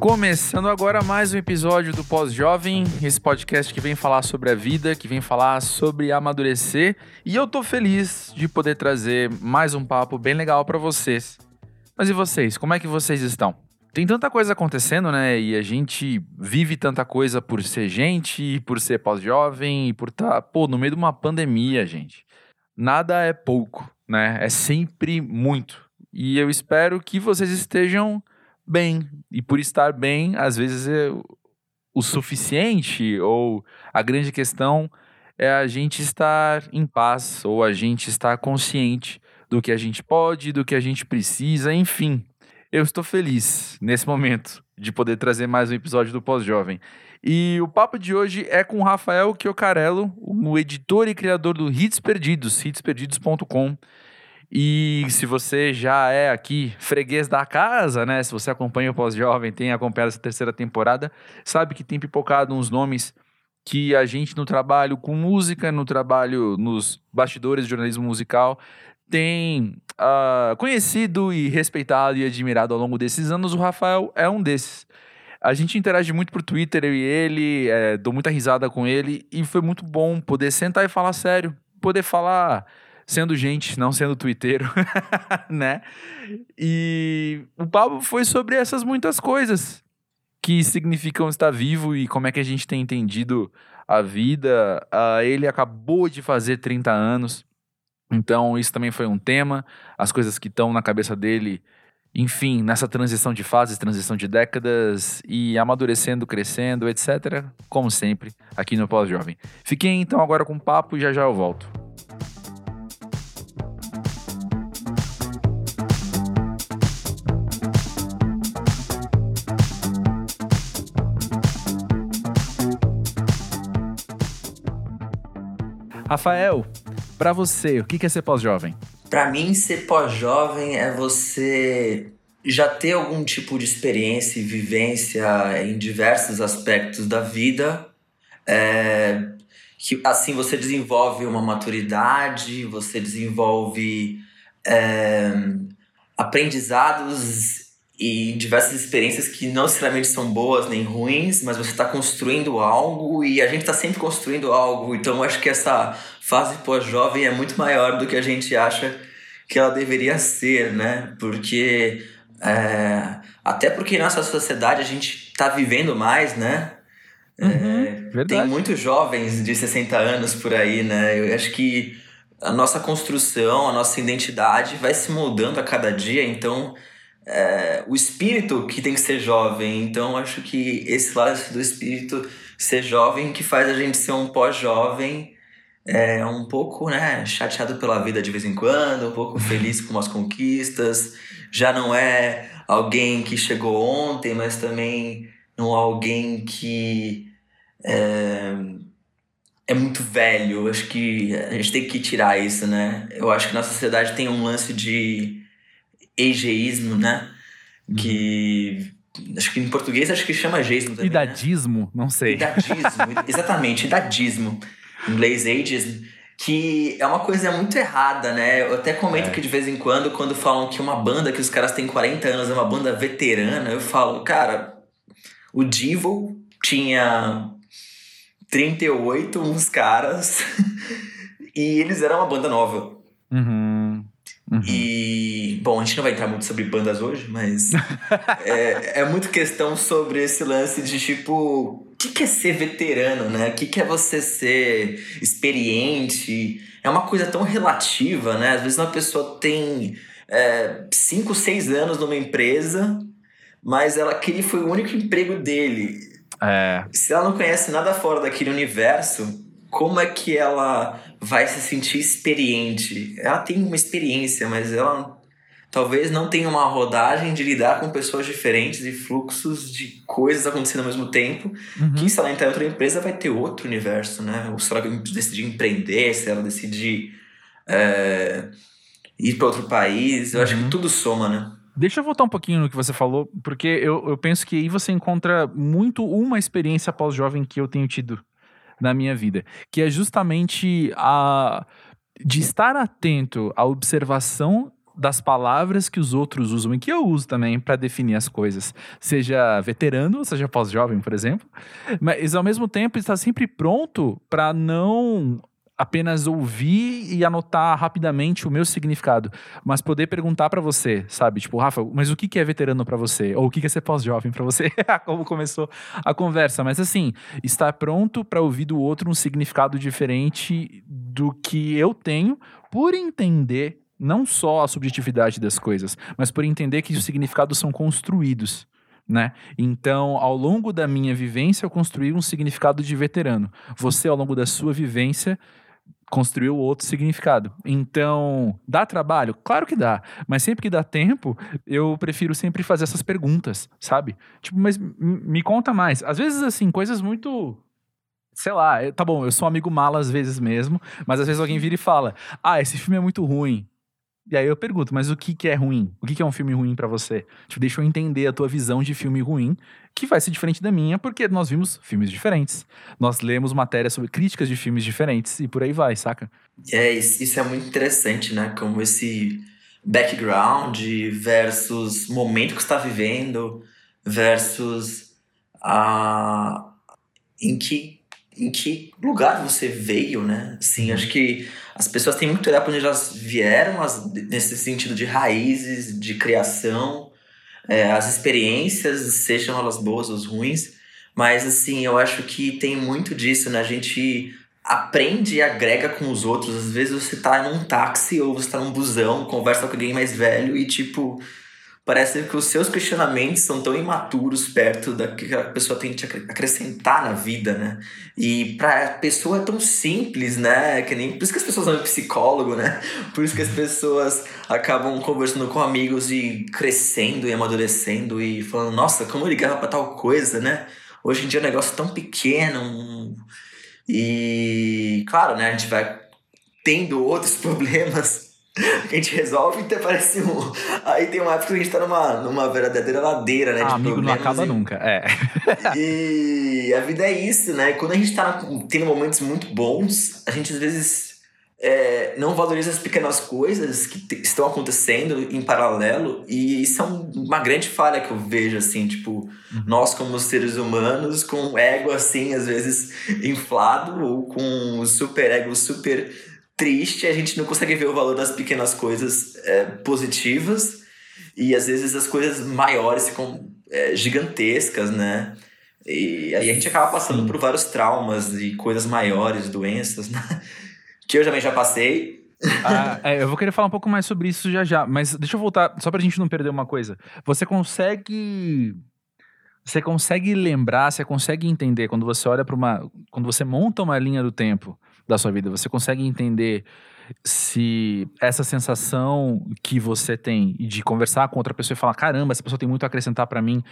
Começando agora mais um episódio do Pós-Jovem, esse podcast que vem falar sobre a vida, que vem falar sobre amadurecer, e eu tô feliz de poder trazer mais um papo bem legal para vocês. Mas e vocês, como é que vocês estão? Tem tanta coisa acontecendo, né? E a gente vive tanta coisa por ser gente, por ser pós-jovem, e por estar, tá, pô, no meio de uma pandemia, gente. Nada é pouco, né? É sempre muito. E eu espero que vocês estejam bem. E por estar bem, às vezes é o suficiente, ou a grande questão é a gente estar em paz, ou a gente estar consciente do que a gente pode, do que a gente precisa, enfim. Eu estou feliz nesse momento de poder trazer mais um episódio do Pós-Jovem. E o papo de hoje é com Rafael Chiocarello, o editor e criador do Hits Perdidos, hitsperdidos.com. E se você já é aqui freguês da casa, né? Se você acompanha o Pós-Jovem, tem acompanhado essa terceira temporada, sabe que tem pipocado uns nomes que a gente no trabalho com música, no trabalho nos bastidores de jornalismo musical, tem uh, conhecido e respeitado e admirado ao longo desses anos. O Rafael é um desses. A gente interage muito por Twitter, eu e ele, é, dou muita risada com ele, e foi muito bom poder sentar e falar sério, poder falar sendo gente, não sendo twitteiro, né? E o papo foi sobre essas muitas coisas que significam estar vivo e como é que a gente tem entendido a vida. Uh, ele acabou de fazer 30 anos, então isso também foi um tema. As coisas que estão na cabeça dele, enfim, nessa transição de fases, transição de décadas e amadurecendo, crescendo, etc. Como sempre, aqui no Pós-Jovem. Fiquem então agora com o papo e já já eu volto. Rafael, para você, o que é ser pós-jovem? Para mim, ser pós-jovem é você já ter algum tipo de experiência e vivência em diversos aspectos da vida. É, que assim você desenvolve uma maturidade, você desenvolve é, aprendizados e diversas experiências que não necessariamente são boas nem ruins, mas você está construindo algo e a gente está sempre construindo algo. Então acho que essa fase pós-jovem é muito maior do que a gente acha que ela deveria ser, né? Porque é, até porque nossa sociedade a gente está vivendo mais, né? Uhum, é, tem muitos jovens de 60 anos por aí, né? Eu acho que a nossa construção, a nossa identidade vai se moldando a cada dia, então é, o espírito que tem que ser jovem. Então, acho que esse lado do espírito ser jovem que faz a gente ser um pós-jovem, é, um pouco né, chateado pela vida de vez em quando, um pouco feliz com as conquistas. Já não é alguém que chegou ontem, mas também não é alguém que é, é muito velho. Acho que a gente tem que tirar isso, né? Eu acho que na sociedade tem um lance de egeísmo, né? Que acho que em português acho que chama ageísmo também. Né? Idadismo, né? não sei. Idadismo, exatamente, idadismo. Em inglês, ageism, que é uma coisa muito errada, né? Eu até comento é. que de vez em quando, quando falam que uma banda que os caras têm 40 anos é uma banda veterana, eu falo, cara, o Divo tinha 38, uns caras, e eles eram uma banda nova. Uhum. Uhum. E, bom, a gente não vai entrar muito sobre bandas hoje, mas é, é muito questão sobre esse lance de tipo, o que, que é ser veterano, né? O que, que é você ser experiente? É uma coisa tão relativa, né? Às vezes uma pessoa tem 5, é, 6 anos numa empresa, mas ela, aquele foi o único emprego dele. É. Se ela não conhece nada fora daquele universo, como é que ela vai se sentir experiente? Ela tem uma experiência, mas ela talvez não tenha uma rodagem de lidar com pessoas diferentes e fluxos de coisas acontecendo ao mesmo tempo. Uhum. Que se ela entrar em outra empresa vai ter outro universo, né? Ou se ela decidir empreender, se ela decidir é, ir para outro país, eu uhum. acho que uhum. tudo soma, né? Deixa eu voltar um pouquinho no que você falou, porque eu, eu penso que aí você encontra muito uma experiência pós-jovem que eu tenho tido na minha vida, que é justamente a de estar atento à observação das palavras que os outros usam e que eu uso também para definir as coisas. Seja veterano, seja pós-jovem, por exemplo. Mas ao mesmo tempo está sempre pronto para não apenas ouvir e anotar rapidamente o meu significado, mas poder perguntar para você, sabe? Tipo, Rafa, mas o que é veterano para você? Ou o que é ser pós-jovem para você? Como começou a conversa. Mas assim, estar pronto para ouvir do outro um significado diferente do que eu tenho, por entender não só a subjetividade das coisas, mas por entender que os significados são construídos. Né? Então, ao longo da minha vivência, eu construí um significado de veterano. Você, ao longo da sua vivência, construiu outro significado. Então, dá trabalho? Claro que dá. Mas sempre que dá tempo, eu prefiro sempre fazer essas perguntas, sabe? Tipo, mas me conta mais. Às vezes, assim, coisas muito. Sei lá, tá bom, eu sou um amigo mala às vezes mesmo, mas às vezes alguém vira e fala: Ah, esse filme é muito ruim. E aí eu pergunto, mas o que, que é ruim? O que, que é um filme ruim para você? Tipo, deixa eu entender a tua visão de filme ruim, que vai ser diferente da minha, porque nós vimos filmes diferentes. Nós lemos matérias sobre críticas de filmes diferentes e por aí vai, saca? É, isso é muito interessante, né? Como esse background versus momento que está vivendo versus a em que em que lugar você veio, né? Sim, acho que as pessoas têm muito olhar para onde elas vieram, as, nesse sentido de raízes, de criação, é, as experiências, sejam elas boas ou ruins. Mas, assim, eu acho que tem muito disso, né? A gente aprende e agrega com os outros. Às vezes você tá num táxi ou você tá num busão, conversa com alguém mais velho e, tipo, parece que os seus questionamentos são tão imaturos perto da que a pessoa tem que acrescentar na vida, né? E para a pessoa é tão simples, né? Que nem por isso que as pessoas são psicólogo, né? Por isso que as pessoas acabam conversando com amigos e crescendo e amadurecendo e falando, nossa, como eu ligava para tal coisa, né? Hoje em dia é um negócio tão pequeno. E claro, né, a gente vai tendo outros problemas a gente resolve e até parece um. Aí tem uma época que a gente tá numa, numa verdadeira ladeira, né? Ah, amigo não acaba e... nunca, é. e a vida é isso, né? Quando a gente tá tendo momentos muito bons, a gente às vezes é, não valoriza as pequenas coisas que estão acontecendo em paralelo, e isso é um, uma grande falha que eu vejo, assim, tipo, uhum. nós como seres humanos, com ego, assim, às vezes inflado, ou com super ego super triste, a gente não consegue ver o valor das pequenas coisas é, positivas e às vezes as coisas maiores ficam é, gigantescas, né? E aí a gente acaba passando Sim. por vários traumas e coisas maiores, doenças, né? Que eu também já passei. Ah, é, eu vou querer falar um pouco mais sobre isso já já, mas deixa eu voltar, só pra gente não perder uma coisa. Você consegue. Você consegue lembrar, você consegue entender quando você olha para uma. Quando você monta uma linha do tempo da sua vida? Você consegue entender se essa sensação que você tem de conversar com outra pessoa e falar: caramba, essa pessoa tem muito a acrescentar para mim,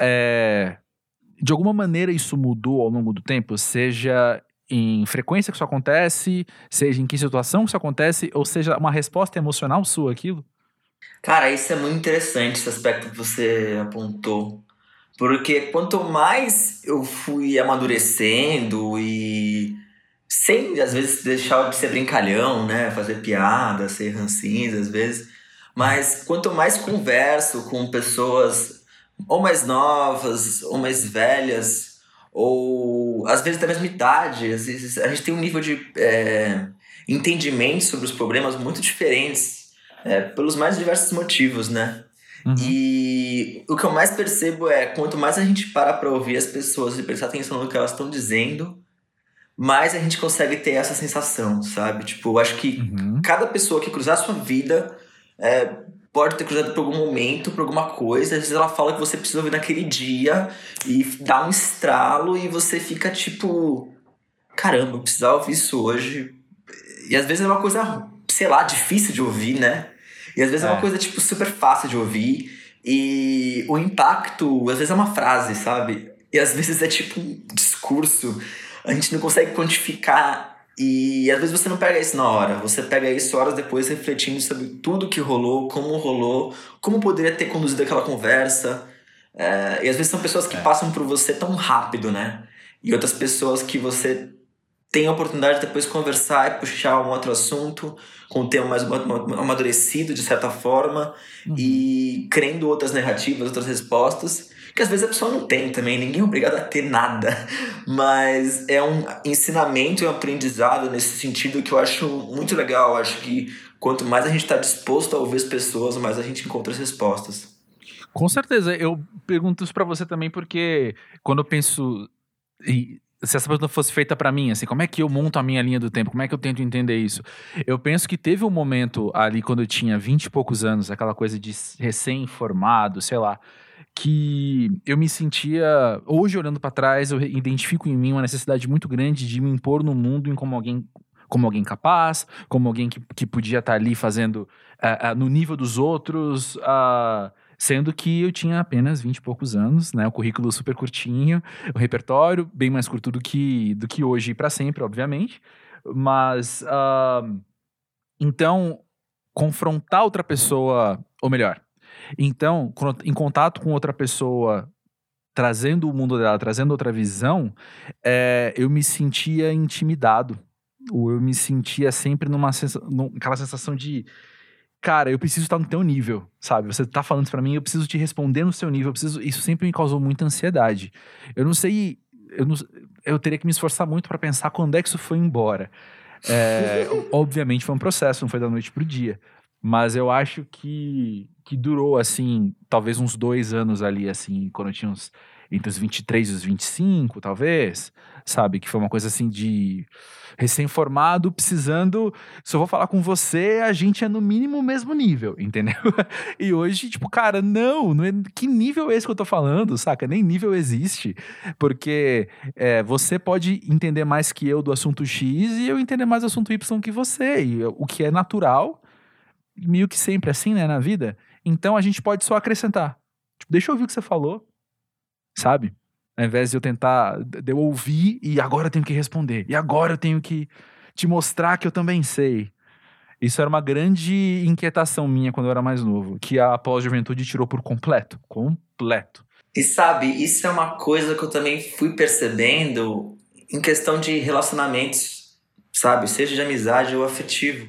é, de alguma maneira isso mudou ao longo do tempo? Seja em frequência que isso acontece, seja em que situação que isso acontece, ou seja uma resposta emocional sua aquilo? Cara, isso é muito interessante, esse aspecto que você apontou. Porque quanto mais eu fui amadurecendo e sem, às vezes, deixar de ser brincalhão, né? Fazer piada, ser rancinza, às vezes. Mas quanto mais converso com pessoas ou mais novas, ou mais velhas, ou às vezes da mesma idade, às vezes a gente tem um nível de é, entendimento sobre os problemas muito diferentes, é, pelos mais diversos motivos, né? Uhum. E o que eu mais percebo é quanto mais a gente para para ouvir as pessoas e prestar atenção no que elas estão dizendo, mais a gente consegue ter essa sensação, sabe? Tipo, eu acho que uhum. cada pessoa que cruzar a sua vida é, pode ter cruzado por algum momento, por alguma coisa. Às vezes ela fala que você precisa ouvir naquele dia e dá um estralo e você fica tipo: caramba, eu precisava ouvir isso hoje. E às vezes é uma coisa, sei lá, difícil de ouvir, né? E às vezes é, é uma coisa, tipo, super fácil de ouvir. E o impacto, às vezes é uma frase, sabe? E às vezes é tipo um discurso a gente não consegue quantificar e às vezes você não pega isso na hora, você pega isso horas depois refletindo sobre tudo que rolou, como rolou, como poderia ter conduzido aquela conversa. É, e às vezes são pessoas que é. passam por você tão rápido, né? E outras pessoas que você tem a oportunidade de depois conversar e puxar um outro assunto com um tema mais amadurecido, de certa forma, uhum. e crendo outras narrativas, outras respostas, que às vezes a pessoa não tem também, ninguém é obrigado a ter nada, mas é um ensinamento e um aprendizado nesse sentido que eu acho muito legal. Eu acho que quanto mais a gente está disposto a ouvir as pessoas, mais a gente encontra as respostas. Com certeza, eu pergunto isso para você também porque quando eu penso se essa pergunta fosse feita para mim, assim, como é que eu monto a minha linha do tempo? Como é que eu tento entender isso? Eu penso que teve um momento ali quando eu tinha 20 e poucos anos, aquela coisa de recém-formado, sei lá, que eu me sentia, hoje olhando para trás, eu identifico em mim uma necessidade muito grande de me impor no mundo como alguém como alguém capaz, como alguém que, que podia estar tá ali fazendo uh, uh, no nível dos outros, uh, Sendo que eu tinha apenas 20 e poucos anos, né? O currículo super curtinho, o repertório bem mais curto do que, do que hoje e para sempre, obviamente. Mas, uh, então, confrontar outra pessoa, ou melhor, então, em contato com outra pessoa, trazendo o mundo dela, trazendo outra visão, é, eu me sentia intimidado. Ou eu me sentia sempre numa sensação, aquela sensação de cara, eu preciso estar no teu nível, sabe? Você tá falando isso mim, eu preciso te responder no seu nível, preciso... Isso sempre me causou muita ansiedade. Eu não sei... Eu, não, eu teria que me esforçar muito para pensar quando é que isso foi embora. É, obviamente foi um processo, não foi da noite pro dia. Mas eu acho que, que durou, assim, talvez uns dois anos ali, assim, quando eu tinha uns... Entre os 23 e os 25, talvez, sabe? Que foi uma coisa assim de recém-formado, precisando. Se eu vou falar com você, a gente é no mínimo o mesmo nível, entendeu? e hoje, tipo, cara, não, não é, que nível é esse que eu tô falando, saca? Nem nível existe. Porque é, você pode entender mais que eu do assunto X e eu entender mais do assunto Y que você. E o que é natural, meio que sempre assim, né, na vida. Então a gente pode só acrescentar. Tipo, deixa eu ouvir o que você falou, sabe? Ao invés de eu tentar, de eu ouvir e agora eu tenho que responder. E agora eu tenho que te mostrar que eu também sei. Isso era uma grande inquietação minha quando eu era mais novo, que a pós-juventude tirou por completo. Completo. E sabe, isso é uma coisa que eu também fui percebendo em questão de relacionamentos, sabe? Seja de amizade ou afetivo.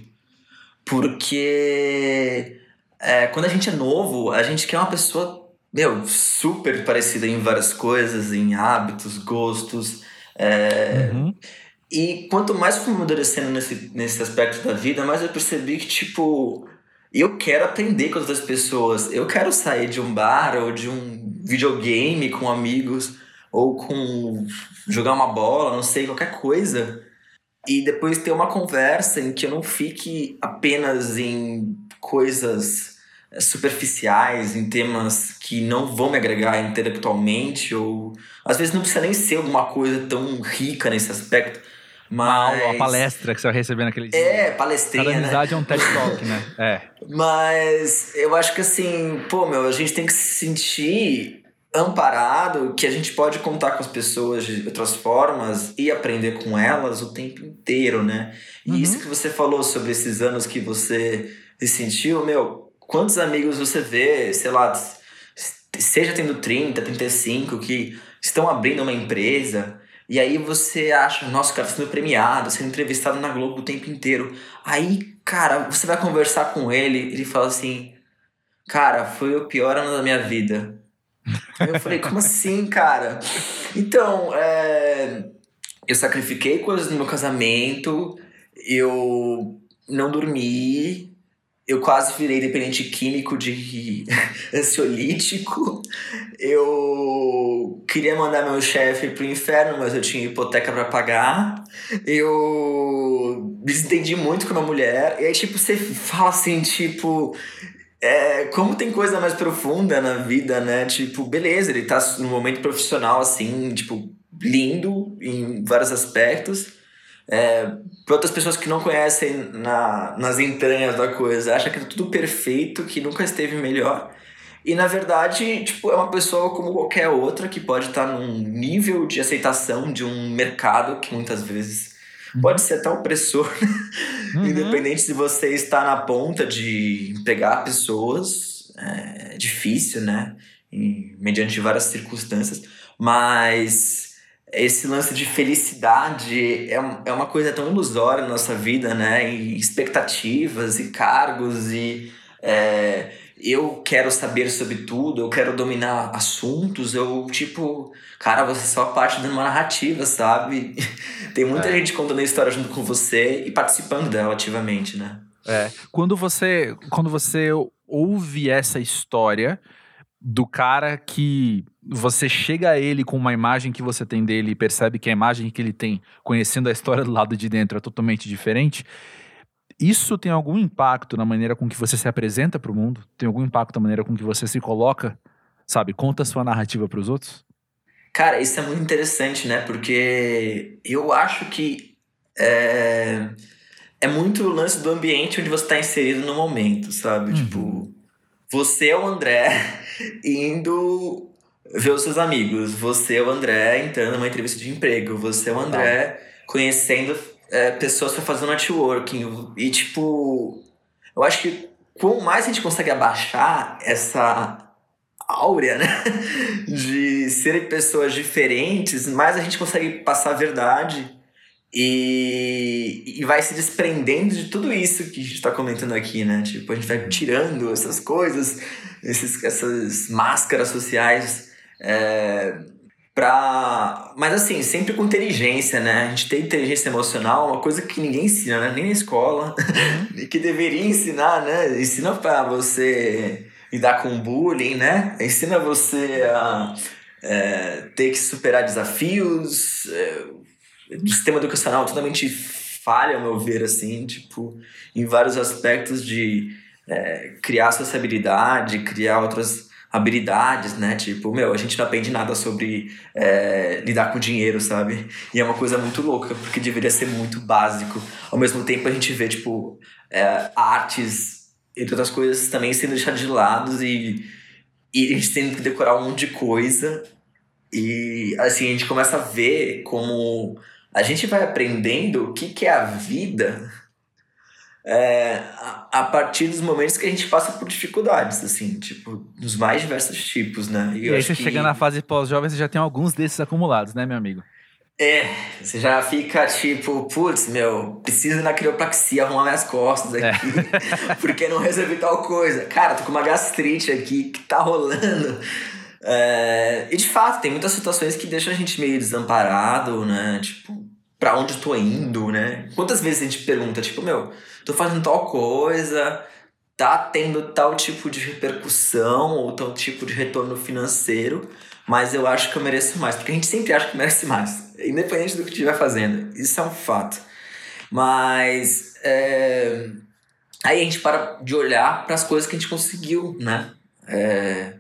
Porque é, quando a gente é novo, a gente quer uma pessoa meu, super parecida em várias coisas, em hábitos, gostos. É... Uhum. E quanto mais fui amadurecendo nesse, nesse aspecto da vida, mais eu percebi que, tipo, eu quero aprender com outras pessoas. Eu quero sair de um bar ou de um videogame com amigos ou com jogar uma bola, não sei, qualquer coisa. E depois ter uma conversa em que eu não fique apenas em coisas superficiais, em temas que não vão me agregar intelectualmente, ou às vezes não precisa nem ser alguma coisa tão rica nesse aspecto. Mas... Uma palestra que você vai receber naquele dia. É, palestrinha, Cada né? amizade né? é um TED Talk, né? É. Mas eu acho que assim, pô, meu, a gente tem que se sentir amparado, que a gente pode contar com as pessoas de outras formas e aprender com elas o tempo inteiro, né? E uhum. isso que você falou sobre esses anos que você se sentiu, meu, Quantos amigos você vê, sei lá, seja tendo 30, 35, que estão abrindo uma empresa e aí você acha, nossa, o cara tá sendo premiado, sendo entrevistado na Globo o tempo inteiro. Aí, cara, você vai conversar com ele, ele fala assim: Cara, foi o pior ano da minha vida. Eu falei, como assim, cara? Então, é, eu sacrifiquei coisas no meu casamento, eu não dormi, eu quase virei dependente químico de ansiolítico. Eu queria mandar meu chefe pro inferno, mas eu tinha hipoteca para pagar. Eu desentendi muito com uma mulher. E aí, tipo, você fala assim, tipo. É, como tem coisa mais profunda na vida, né? Tipo, beleza, ele tá no momento profissional, assim, tipo, lindo em vários aspectos. É, para outras pessoas que não conhecem na, nas entranhas da coisa, acha que é tudo perfeito, que nunca esteve melhor. E na verdade, tipo, é uma pessoa como qualquer outra que pode estar num nível de aceitação de um mercado que muitas vezes. Pode ser até opressor, uhum. independente se você está na ponta de pegar pessoas, é difícil, né? E, mediante várias circunstâncias, mas esse lance de felicidade é, é uma coisa tão ilusória na nossa vida, né? E expectativas e cargos e é, eu quero saber sobre tudo, eu quero dominar assuntos, eu, tipo, cara, você é só parte de uma narrativa, sabe? Tem muita é. gente contando a história junto com você e participando dela ativamente, né? É. Quando você, quando você ouve essa história do cara que você chega a ele com uma imagem que você tem dele e percebe que a imagem que ele tem, conhecendo a história do lado de dentro, é totalmente diferente. Isso tem algum impacto na maneira com que você se apresenta para o mundo? Tem algum impacto na maneira com que você se coloca, sabe? Conta a sua narrativa para os outros? Cara, isso é muito interessante, né? Porque eu acho que é, é muito o lance do ambiente onde você está inserido no momento, sabe? Uhum. Tipo, você é o André indo ver os seus amigos. Você é o André entrando numa entrevista de emprego. Você é o André tá. conhecendo é, pessoas para fazer networking. E, tipo, eu acho que quanto mais a gente consegue abaixar essa áurea, né? De serem pessoas diferentes, mais a gente consegue passar a verdade e, e vai se desprendendo de tudo isso que a gente está comentando aqui, né? Tipo, a gente vai tirando essas coisas, esses, essas máscaras sociais. É, pra... Mas assim, sempre com inteligência, né? A gente tem inteligência emocional, uma coisa que ninguém ensina, né? Nem na escola. Uhum. e que deveria ensinar, né? Ensina para você lidar com bullying, né? Ensina você a é, ter que superar desafios. É, o sistema educacional totalmente falha, ao meu ver, assim, tipo, em vários aspectos de é, criar sociabilidade, criar outras habilidades, né? Tipo, meu, a gente não aprende nada sobre é, lidar com dinheiro, sabe? E é uma coisa muito louca, porque deveria ser muito básico. Ao mesmo tempo, a gente vê, tipo, é, artes, entre outras coisas, também sendo deixadas de lado e, e a gente tendo que decorar um monte de coisa. E, assim, a gente começa a ver como a gente vai aprendendo o que, que é a vida é, a, a, partir dos momentos que a gente passa por dificuldades, assim, tipo, dos mais diversos tipos, né? E, e aí você que... chega na fase pós-jovem, você já tem alguns desses acumulados, né, meu amigo? É, você já fica tipo, putz, meu, preciso ir na quiropraxia arrumar minhas costas é. aqui, é. porque não resolvi tal coisa. Cara, tô com uma gastrite aqui que tá rolando. É, e de fato, tem muitas situações que deixam a gente meio desamparado, né? Tipo, pra onde eu tô indo, né? Quantas vezes a gente pergunta, tipo, meu, tô fazendo tal coisa, tá tendo tal tipo de repercussão ou tal tipo de retorno financeiro, mas eu acho que eu mereço mais. Porque a gente sempre acha que merece mais, independente do que estiver fazendo. Isso é um fato. Mas é... aí a gente para de olhar para as coisas que a gente conseguiu, né? É...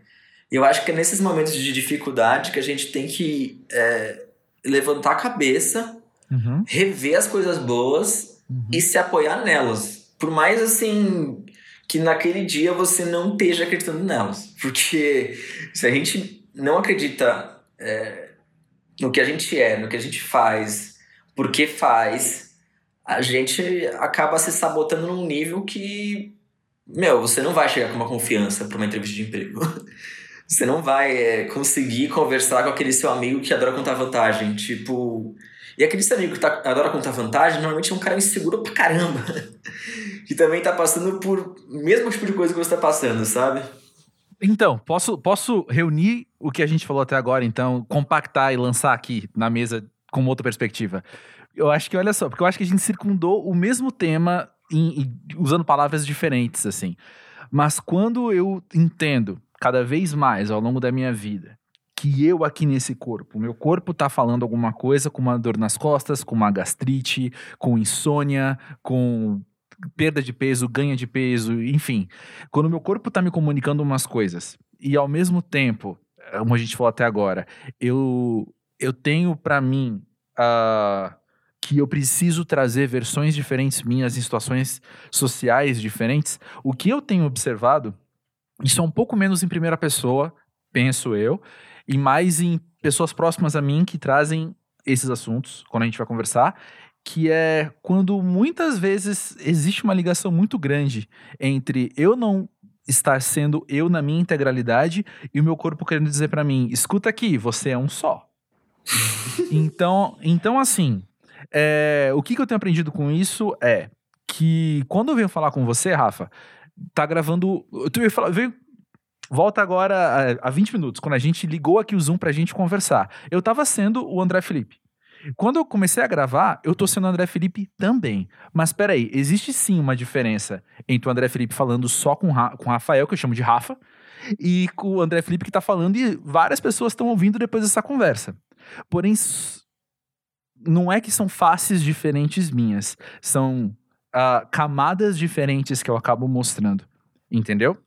Eu acho que é nesses momentos de dificuldade que a gente tem que é, levantar a cabeça, uhum. rever as coisas boas uhum. e se apoiar nelas. Por mais assim que naquele dia você não esteja acreditando nelas. Porque se a gente não acredita é, no que a gente é, no que a gente faz, por que faz, a gente acaba se sabotando num nível que, meu, você não vai chegar com uma confiança para uma entrevista de emprego. Você não vai é, conseguir conversar com aquele seu amigo que adora contar vantagem. Tipo. E aquele seu amigo que tá, adora contar vantagem, normalmente é um cara inseguro pra caramba. que também tá passando por mesmo tipo de coisa que você tá passando, sabe? Então, posso, posso reunir o que a gente falou até agora, então, compactar e lançar aqui na mesa com outra perspectiva. Eu acho que, olha só, porque eu acho que a gente circundou o mesmo tema em, em, usando palavras diferentes, assim. Mas quando eu entendo cada vez mais ao longo da minha vida que eu aqui nesse corpo, meu corpo tá falando alguma coisa com uma dor nas costas, com uma gastrite, com insônia, com perda de peso, ganha de peso, enfim. Quando meu corpo tá me comunicando umas coisas e ao mesmo tempo, como a gente falou até agora, eu eu tenho para mim uh, que eu preciso trazer versões diferentes minhas em situações sociais diferentes. O que eu tenho observado isso é um pouco menos em primeira pessoa, penso eu, e mais em pessoas próximas a mim que trazem esses assuntos quando a gente vai conversar, que é quando muitas vezes existe uma ligação muito grande entre eu não estar sendo eu na minha integralidade e o meu corpo querendo dizer para mim, escuta aqui, você é um só. então, então assim, é, o que, que eu tenho aprendido com isso é que quando eu venho falar com você, Rafa, tá gravando. Falar, veio, volta agora a, a 20 minutos, quando a gente ligou aqui o Zoom pra gente conversar. Eu tava sendo o André Felipe. Quando eu comecei a gravar, eu tô sendo o André Felipe também. Mas peraí, existe sim uma diferença entre o André Felipe falando só com, com o Rafael, que eu chamo de Rafa, e com o André Felipe que tá falando, e várias pessoas estão ouvindo depois dessa conversa. Porém, não é que são faces diferentes minhas, são uh, camadas diferentes que eu acabo mostrando. Entendeu?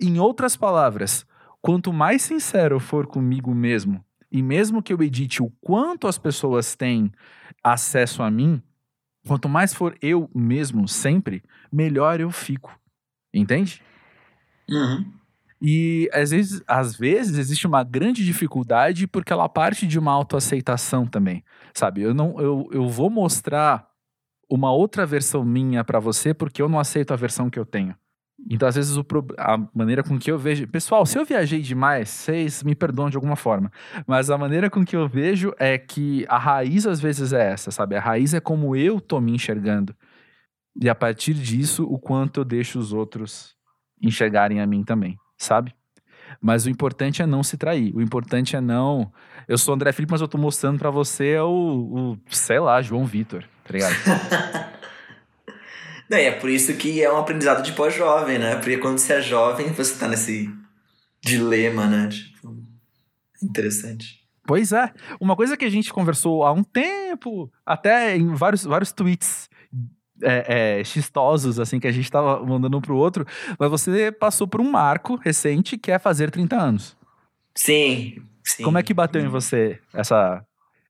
Em outras palavras, quanto mais sincero eu for comigo mesmo, e mesmo que eu edite o quanto as pessoas têm acesso a mim, quanto mais for eu mesmo sempre, melhor eu fico. Entende? Uhum. E às vezes, às vezes existe uma grande dificuldade porque ela parte de uma autoaceitação também, sabe? Eu não eu, eu vou mostrar uma outra versão minha para você porque eu não aceito a versão que eu tenho. Então, às vezes, o, a maneira com que eu vejo. Pessoal, se eu viajei demais, vocês me perdoam de alguma forma. Mas a maneira com que eu vejo é que a raiz, às vezes, é essa, sabe? A raiz é como eu tô me enxergando. E a partir disso, o quanto eu deixo os outros enxergarem a mim também, sabe? Mas o importante é não se trair. O importante é não. Eu sou André Felipe, mas eu tô mostrando para você o, o, sei lá, João Vitor, tá ligado? Não, é por isso que é um aprendizado de pós-jovem, né? Porque quando você é jovem, você tá nesse dilema, né? Tipo, interessante. Pois é. Uma coisa que a gente conversou há um tempo, até em vários, vários tweets é, é, xistosos, assim, que a gente tava mandando um pro outro, mas você passou por um marco recente que é fazer 30 anos. Sim, sim. Como é que bateu em você essa,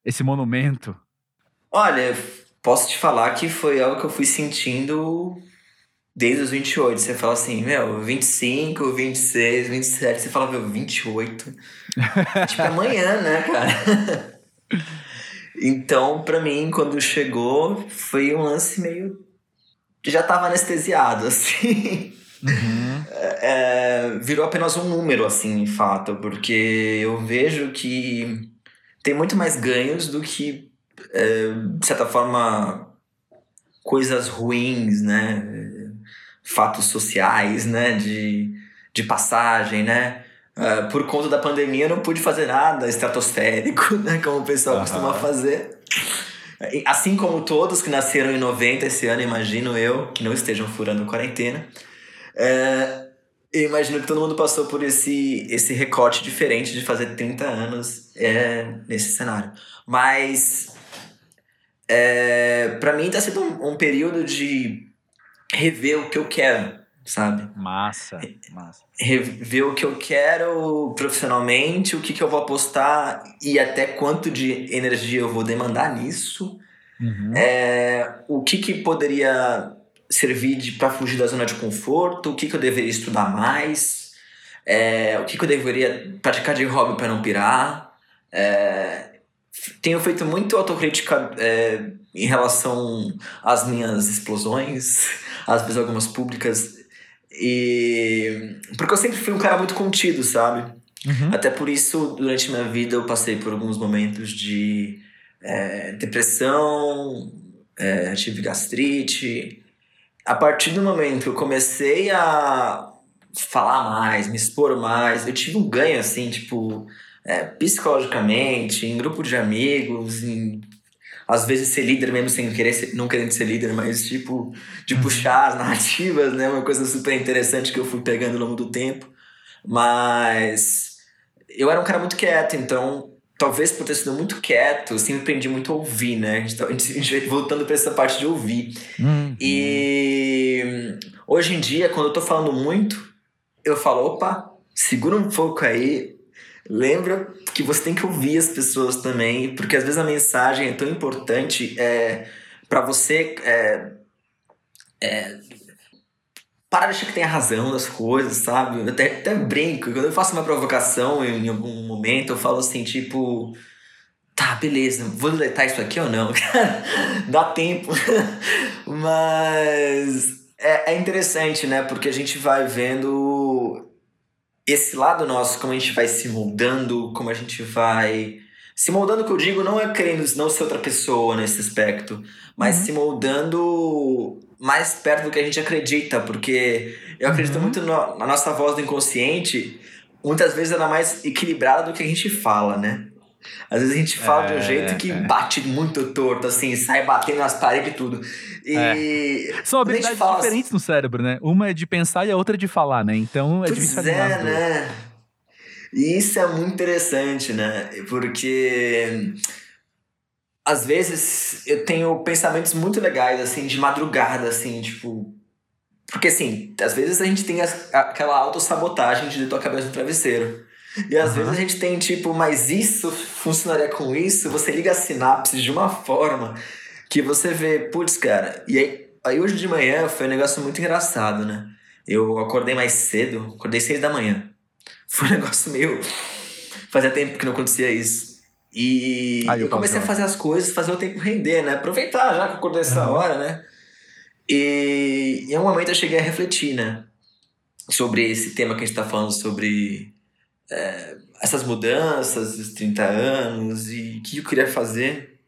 esse monumento? Olha, posso te falar que foi algo que eu fui sentindo desde os 28. Você fala assim, meu, 25, 26, 27. Você fala, meu, 28. tipo, amanhã, né, cara? então, pra mim, quando chegou, foi um lance meio. Já tava anestesiado, assim. Uhum. É, virou apenas um número, assim, em fato, porque eu vejo que tem muito mais ganhos do que é, de certa forma, coisas ruins, né? Fatos sociais, né? De, de passagem, né? Uh, por conta da pandemia, eu não pude fazer nada estratosférico, né? Como o pessoal uhum. costuma fazer. Assim como todos que nasceram em 90 esse ano, imagino eu, que não estejam furando quarentena. É, eu imagino que todo mundo passou por esse, esse recorte diferente de fazer 30 anos é, nesse cenário. Mas é, para mim tá sendo um, um, período de rever o que eu quero, sabe? Massa, massa. Rever o que eu quero profissionalmente, o que, que eu vou apostar e até quanto de energia eu vou demandar nisso. Uhum. É, o que, que poderia servir para fugir da zona de conforto, o que, que eu deveria estudar mais, é, o que, que eu deveria praticar de hobby para não pirar. É, tenho feito muito autocrítica é, em relação às minhas explosões, às vezes algumas públicas. E. Porque eu sempre fui um cara muito contido, sabe? Uhum. Até por isso, durante minha vida, eu passei por alguns momentos de é, depressão, é, tive gastrite. A partir do momento que eu comecei a falar mais, me expor mais, eu tive um ganho, assim, tipo é, psicologicamente, em grupo de amigos, em às vezes ser líder mesmo sem querer ser, não querendo ser líder, mas tipo de uhum. puxar as narrativas, né? Uma coisa super interessante que eu fui pegando ao longo do tempo. Mas eu era um cara muito quieto, então talvez por ter sido muito quieto, eu sempre aprendi muito a ouvir, né? A gente, tá, a gente voltando para essa parte de ouvir. Uhum. E hoje em dia, quando eu tô falando muito, eu falo, opa, segura um pouco aí, lembra que você tem que ouvir as pessoas também, porque às vezes a mensagem é tão importante é, para você. É, é, de achar que tem a razão das coisas, sabe? Eu até, até brinco, quando eu faço uma provocação em algum momento, eu falo assim, tipo. Tá, beleza, vou deletar isso aqui ou não? Dá tempo. Mas é, é interessante, né? Porque a gente vai vendo esse lado nosso, como a gente vai se moldando, como a gente vai Se moldando, que eu digo, não é querendo não ser outra pessoa nesse aspecto, mas uhum. se moldando mais perto do que a gente acredita, porque eu acredito uhum. muito no, na nossa voz do inconsciente, muitas vezes ela é mais equilibrada do que a gente fala, né? Às vezes a gente fala é, de um é, jeito que é. bate muito torto, assim, sai batendo nas paredes e tudo. E é. São habilidades fala... diferentes no cérebro, né? Uma é de pensar e a outra é de falar, né? Então é pois difícil é, né? E isso é muito interessante, né? Porque às vezes eu tenho pensamentos muito legais, assim, de madrugada, assim, tipo. Porque assim, às vezes a gente tem aquela autossabotagem de tua cabeça no travesseiro. E às uhum. vezes a gente tem tipo, mas isso funcionaria com isso? Você liga as sinapses de uma forma que você vê, putz, cara. E aí, aí hoje de manhã foi um negócio muito engraçado, né? Eu acordei mais cedo, acordei seis da manhã. Foi um negócio meio. Fazia tempo que não acontecia isso. E aí, eu comecei a fazer as coisas, fazer o tempo render, né? Aproveitar já que eu acordei essa uhum. hora, né? E em um momento eu cheguei a refletir, né? Sobre esse tema que a gente tá falando, sobre é, essas mudanças, os 30 anos e o que eu queria fazer.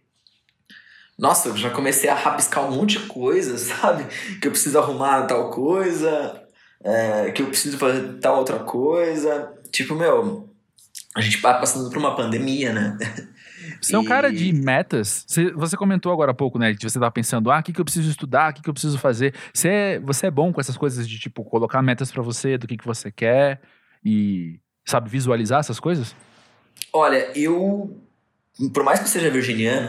Nossa, eu já comecei a rabiscar um monte de coisa, sabe? Que eu preciso arrumar tal coisa, é, que eu preciso fazer tal outra coisa. Tipo, meu, a gente tá passando por uma pandemia, né? Você é um cara de metas. Você, comentou agora há pouco, né? Que você tava pensando, ah, o que, que eu preciso estudar, o que, que eu preciso fazer. Você é, você é bom com essas coisas de, tipo, colocar metas para você, do que, que você quer e sabe visualizar essas coisas? Olha, eu. Por mais que eu seja virginiano,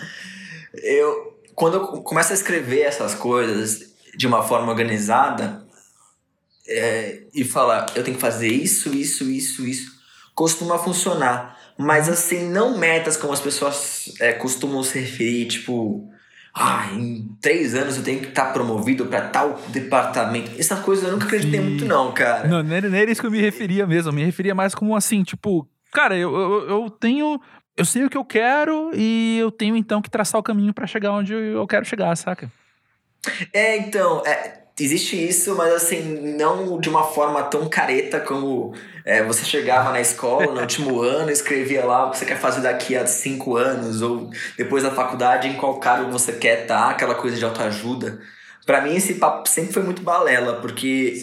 eu. Quando eu começo a escrever essas coisas de uma forma organizada é, e falar, eu tenho que fazer isso, isso, isso, isso, costuma funcionar. Mas assim, não metas como as pessoas é, costumam se referir, tipo, ah, em três anos eu tenho que estar tá promovido para tal departamento. Essa coisa eu nunca acreditei muito, não, cara. Não, não era isso que eu me referia mesmo. Eu me referia mais como assim, tipo, cara, eu, eu, eu tenho. Eu sei o que eu quero e eu tenho então que traçar o caminho para chegar onde eu quero chegar, saca? É, então, é, existe isso, mas assim, não de uma forma tão careta como é, você chegava na escola no último ano, escrevia lá o que você quer fazer daqui a cinco anos, ou depois da faculdade, em qual cargo você quer estar, tá, aquela coisa de autoajuda. para mim, esse papo sempre foi muito balela, porque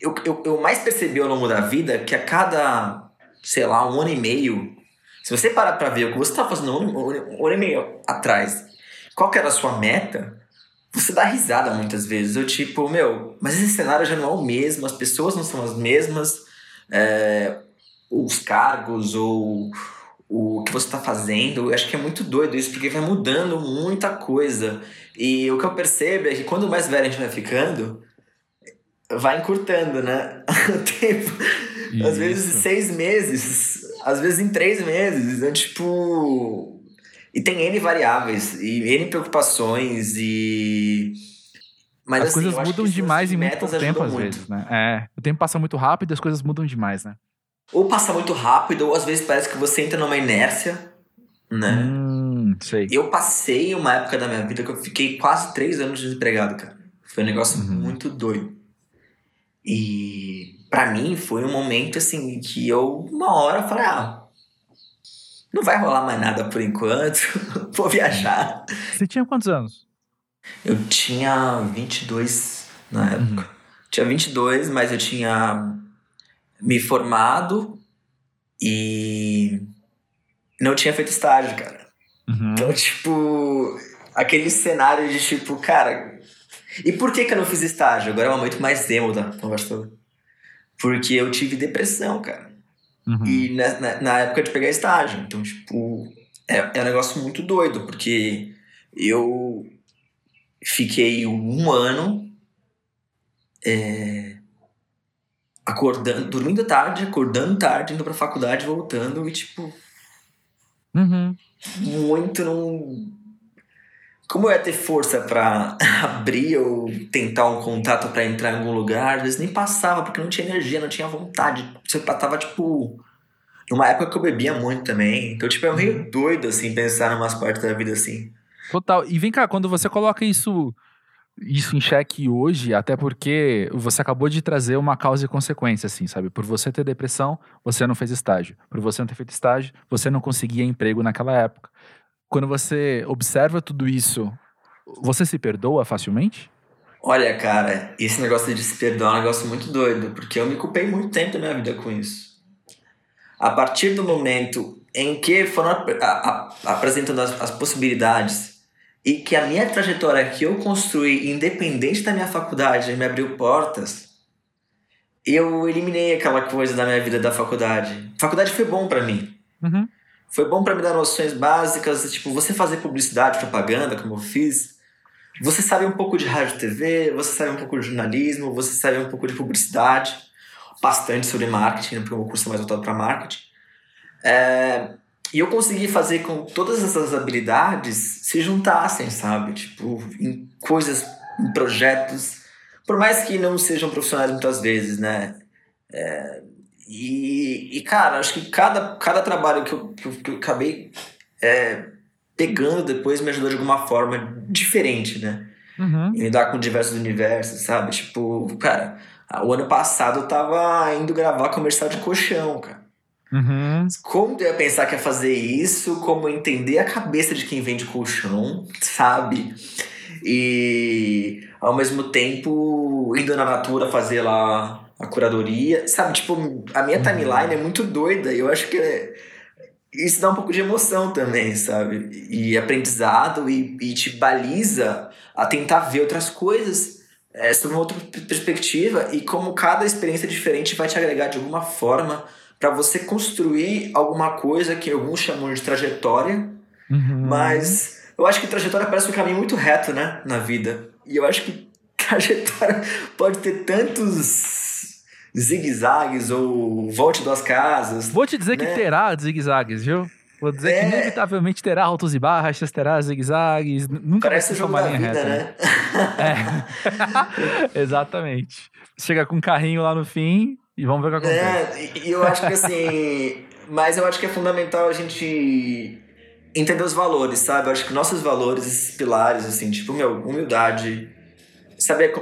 eu, eu, eu mais percebi ao longo da vida que a cada, sei lá, um ano e meio, se você parar pra ver o que você tá fazendo um, um, um ano e meio atrás, qual que era a sua meta, você dá risada muitas vezes. Eu tipo, meu, mas esse cenário já não é o mesmo, as pessoas não são as mesmas, é, os cargos ou o que você está fazendo. Eu acho que é muito doido isso, porque vai mudando muita coisa. E o que eu percebo é que quando mais velho a gente vai ficando, vai encurtando, né? O tempo. Isso. Às vezes seis meses, às vezes em três meses. Então, tipo e tem N variáveis, e N preocupações, e. Mas as assim, coisas mudam demais em muito pouco tempo, às muito. vezes, né? É. O tempo passa muito rápido e as coisas mudam demais, né? Ou passa muito rápido, ou às vezes parece que você entra numa inércia, né? Hum, sei. Eu passei uma época da minha vida que eu fiquei quase três anos desempregado, cara. Foi um negócio uhum. muito doido. E para mim foi um momento assim que eu, uma hora, falei, ah, não vai rolar mais nada por enquanto, vou viajar. Você tinha quantos anos? Eu tinha 22 na época. Uhum. Tinha 22, mas eu tinha me formado e não tinha feito estágio, cara. Uhum. Então, tipo, aquele cenário de tipo, cara. E por que, que eu não fiz estágio? Agora é o momento mais emo da conversa. Porque eu tive depressão, cara. Uhum. E na, na, na, época de pegar estágio. Então, tipo, é, é um negócio muito doido, porque eu fiquei um ano é, acordando, dormindo tarde, acordando tarde, indo pra faculdade, voltando e, tipo. Uhum. Muito não como eu ia ter força para abrir ou tentar um contato para entrar em algum lugar, às vezes nem passava, porque não tinha energia, não tinha vontade. Você tava, tipo, numa época que eu bebia muito também. Então, tipo, é meio uhum. doido, assim, pensar em umas partes da vida assim. Total. E vem cá, quando você coloca isso isso em xeque hoje, até porque você acabou de trazer uma causa e consequência, assim, sabe? Por você ter depressão, você não fez estágio. Por você não ter feito estágio, você não conseguia emprego naquela época. Quando você observa tudo isso, você se perdoa facilmente? Olha, cara, esse negócio de se perdoar é um negócio muito doido, porque eu me culpei muito tempo da minha vida com isso. A partir do momento em que foram apresentando as, as possibilidades e que a minha trajetória que eu construí, independente da minha faculdade, me abriu portas, eu eliminei aquela coisa da minha vida da faculdade. A faculdade foi bom para mim. Uhum. Foi bom para me dar noções básicas, tipo, você fazer publicidade, propaganda, como eu fiz. Você sabe um pouco de rádio e TV, você sabe um pouco de jornalismo, você sabe um pouco de publicidade, bastante sobre marketing, né, porque o meu curso é mais voltado para marketing. É, e eu consegui fazer com todas essas habilidades se juntassem, sabe? Tipo, em coisas, em projetos, por mais que não sejam profissionais muitas vezes, né? É, e, e, cara, acho que cada, cada trabalho que eu, que eu, que eu acabei é, pegando depois me ajudou de alguma forma diferente, né? Uhum. Lidar com diversos universos, sabe? Tipo, cara, o ano passado eu tava indo gravar comercial de colchão, cara. Uhum. Como eu ia pensar que ia fazer isso, como entender a cabeça de quem vende colchão, sabe? E ao mesmo tempo indo na Natura fazer lá a curadoria, sabe? Tipo, a minha uhum. timeline é muito doida e eu acho que é... isso dá um pouco de emoção também, sabe? E aprendizado e, e te baliza a tentar ver outras coisas é, sob uma outra perspectiva e como cada experiência diferente vai te agregar de alguma forma para você construir alguma coisa que alguns chamam de trajetória, uhum. mas eu acho que trajetória parece um caminho muito reto, né, na vida. E eu acho que trajetória pode ter tantos zigue-zagues ou volte duas casas. Vou te dizer né? que terá zigue-zagues, viu? Vou dizer é... que inevitavelmente terá altos e baixos, terá zigue-zagues. Nunca Parece vai ser uma linha reta. Né? É. Exatamente. Chega com um carrinho lá no fim, e vamos ver o que acontece. É, e eu acho que assim. mas eu acho que é fundamental a gente entender os valores, sabe? Eu acho que nossos valores, esses pilares, assim, tipo, meu, humildade, saber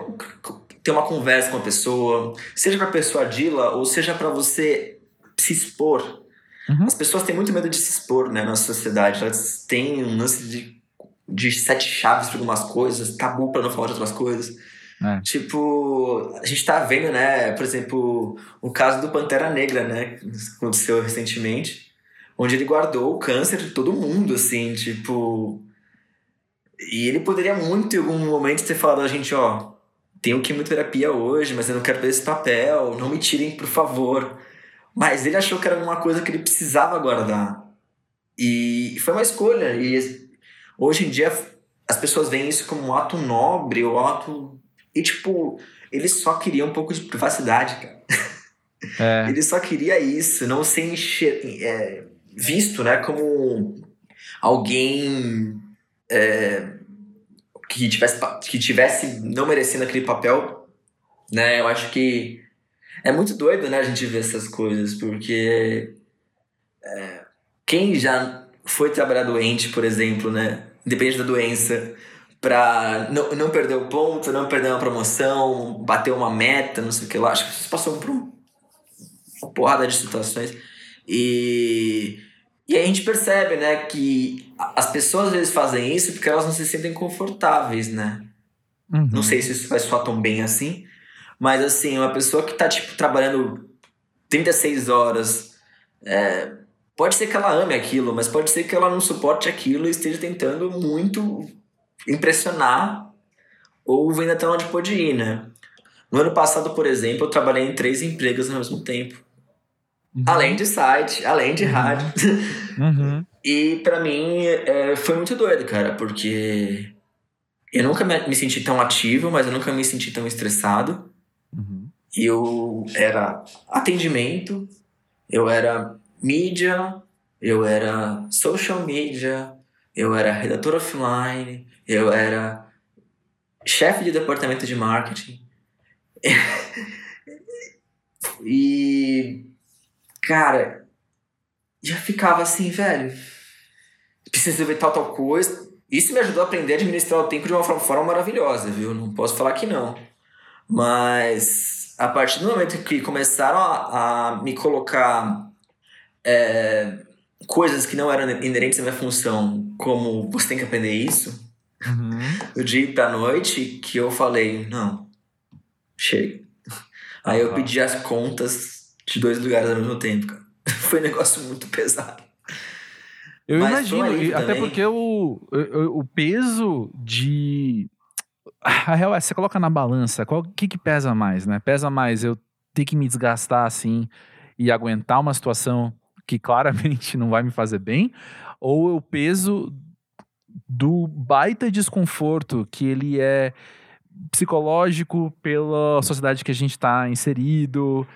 ter uma conversa com a pessoa, seja para persuadi-la ou seja para você se expor. Uhum. As pessoas têm muito medo de se expor, né, na sociedade. Elas têm um lance de, de sete chaves para algumas coisas, tabu para não falar de outras coisas. É. Tipo, a gente tá vendo, né, por exemplo, o caso do Pantera Negra, né, que aconteceu recentemente, onde ele guardou o câncer de todo mundo, assim, tipo. E ele poderia muito em algum momento ter falado a gente, ó, tenho quimioterapia hoje, mas eu não quero ver esse papel, não me tirem, por favor. Mas ele achou que era uma coisa que ele precisava guardar. E foi uma escolha. E hoje em dia as pessoas veem isso como um ato nobre, ou um ato e, tipo, ele só queria um pouco de privacidade, cara. É. Ele só queria isso, não ser encher, é, visto, né, como alguém é, que, tivesse, que tivesse não merecendo aquele papel, né? Eu acho que é muito doido, né, a gente ver essas coisas, porque é, quem já foi trabalhar doente, por exemplo, né, independente da doença, pra não, não perder o ponto, não perder uma promoção, bater uma meta, não sei o que lá. Acho que vocês passaram por um, uma porrada de situações. E, e aí a gente percebe, né, que as pessoas às vezes fazem isso porque elas não se sentem confortáveis, né? Uhum. Não sei se isso vai soar tão bem assim, mas assim, uma pessoa que tá, tipo, trabalhando 36 horas, é, pode ser que ela ame aquilo, mas pode ser que ela não suporte aquilo e esteja tentando muito impressionar ou vendo até onde pode ir, né? No ano passado, por exemplo, eu trabalhei em três empregos ao mesmo tempo. Uhum. Além de site, além de uhum. rádio. Uhum. e para mim é, foi muito doido, cara, porque eu nunca me, senti tão ativo, mas eu nunca me senti tão estressado. Uhum. Eu era atendimento, eu era mídia, eu era social media, eu era redator offline, eu era chefe de departamento de marketing. e, cara, já ficava assim, velho, preciso ver tal, tal coisa. Isso me ajudou a aprender a administrar o tempo de uma forma maravilhosa, viu? Não posso falar que não. Mas a partir do momento que começaram a, a me colocar é, coisas que não eram inerentes à minha função, como você tem que aprender isso, uhum. do dia pra noite, que eu falei, não, chega. Aí eu pedi as contas de dois lugares ao mesmo tempo, cara. Foi um negócio muito pesado. Eu Mas imagino, até porque o, o, o, peso de. A real é, você coloca na balança, qual que, que pesa mais, né? Pesa mais eu ter que me desgastar assim e aguentar uma situação que claramente não vai me fazer bem, ou o peso do baita desconforto que ele é psicológico pela sociedade que a gente está inserido,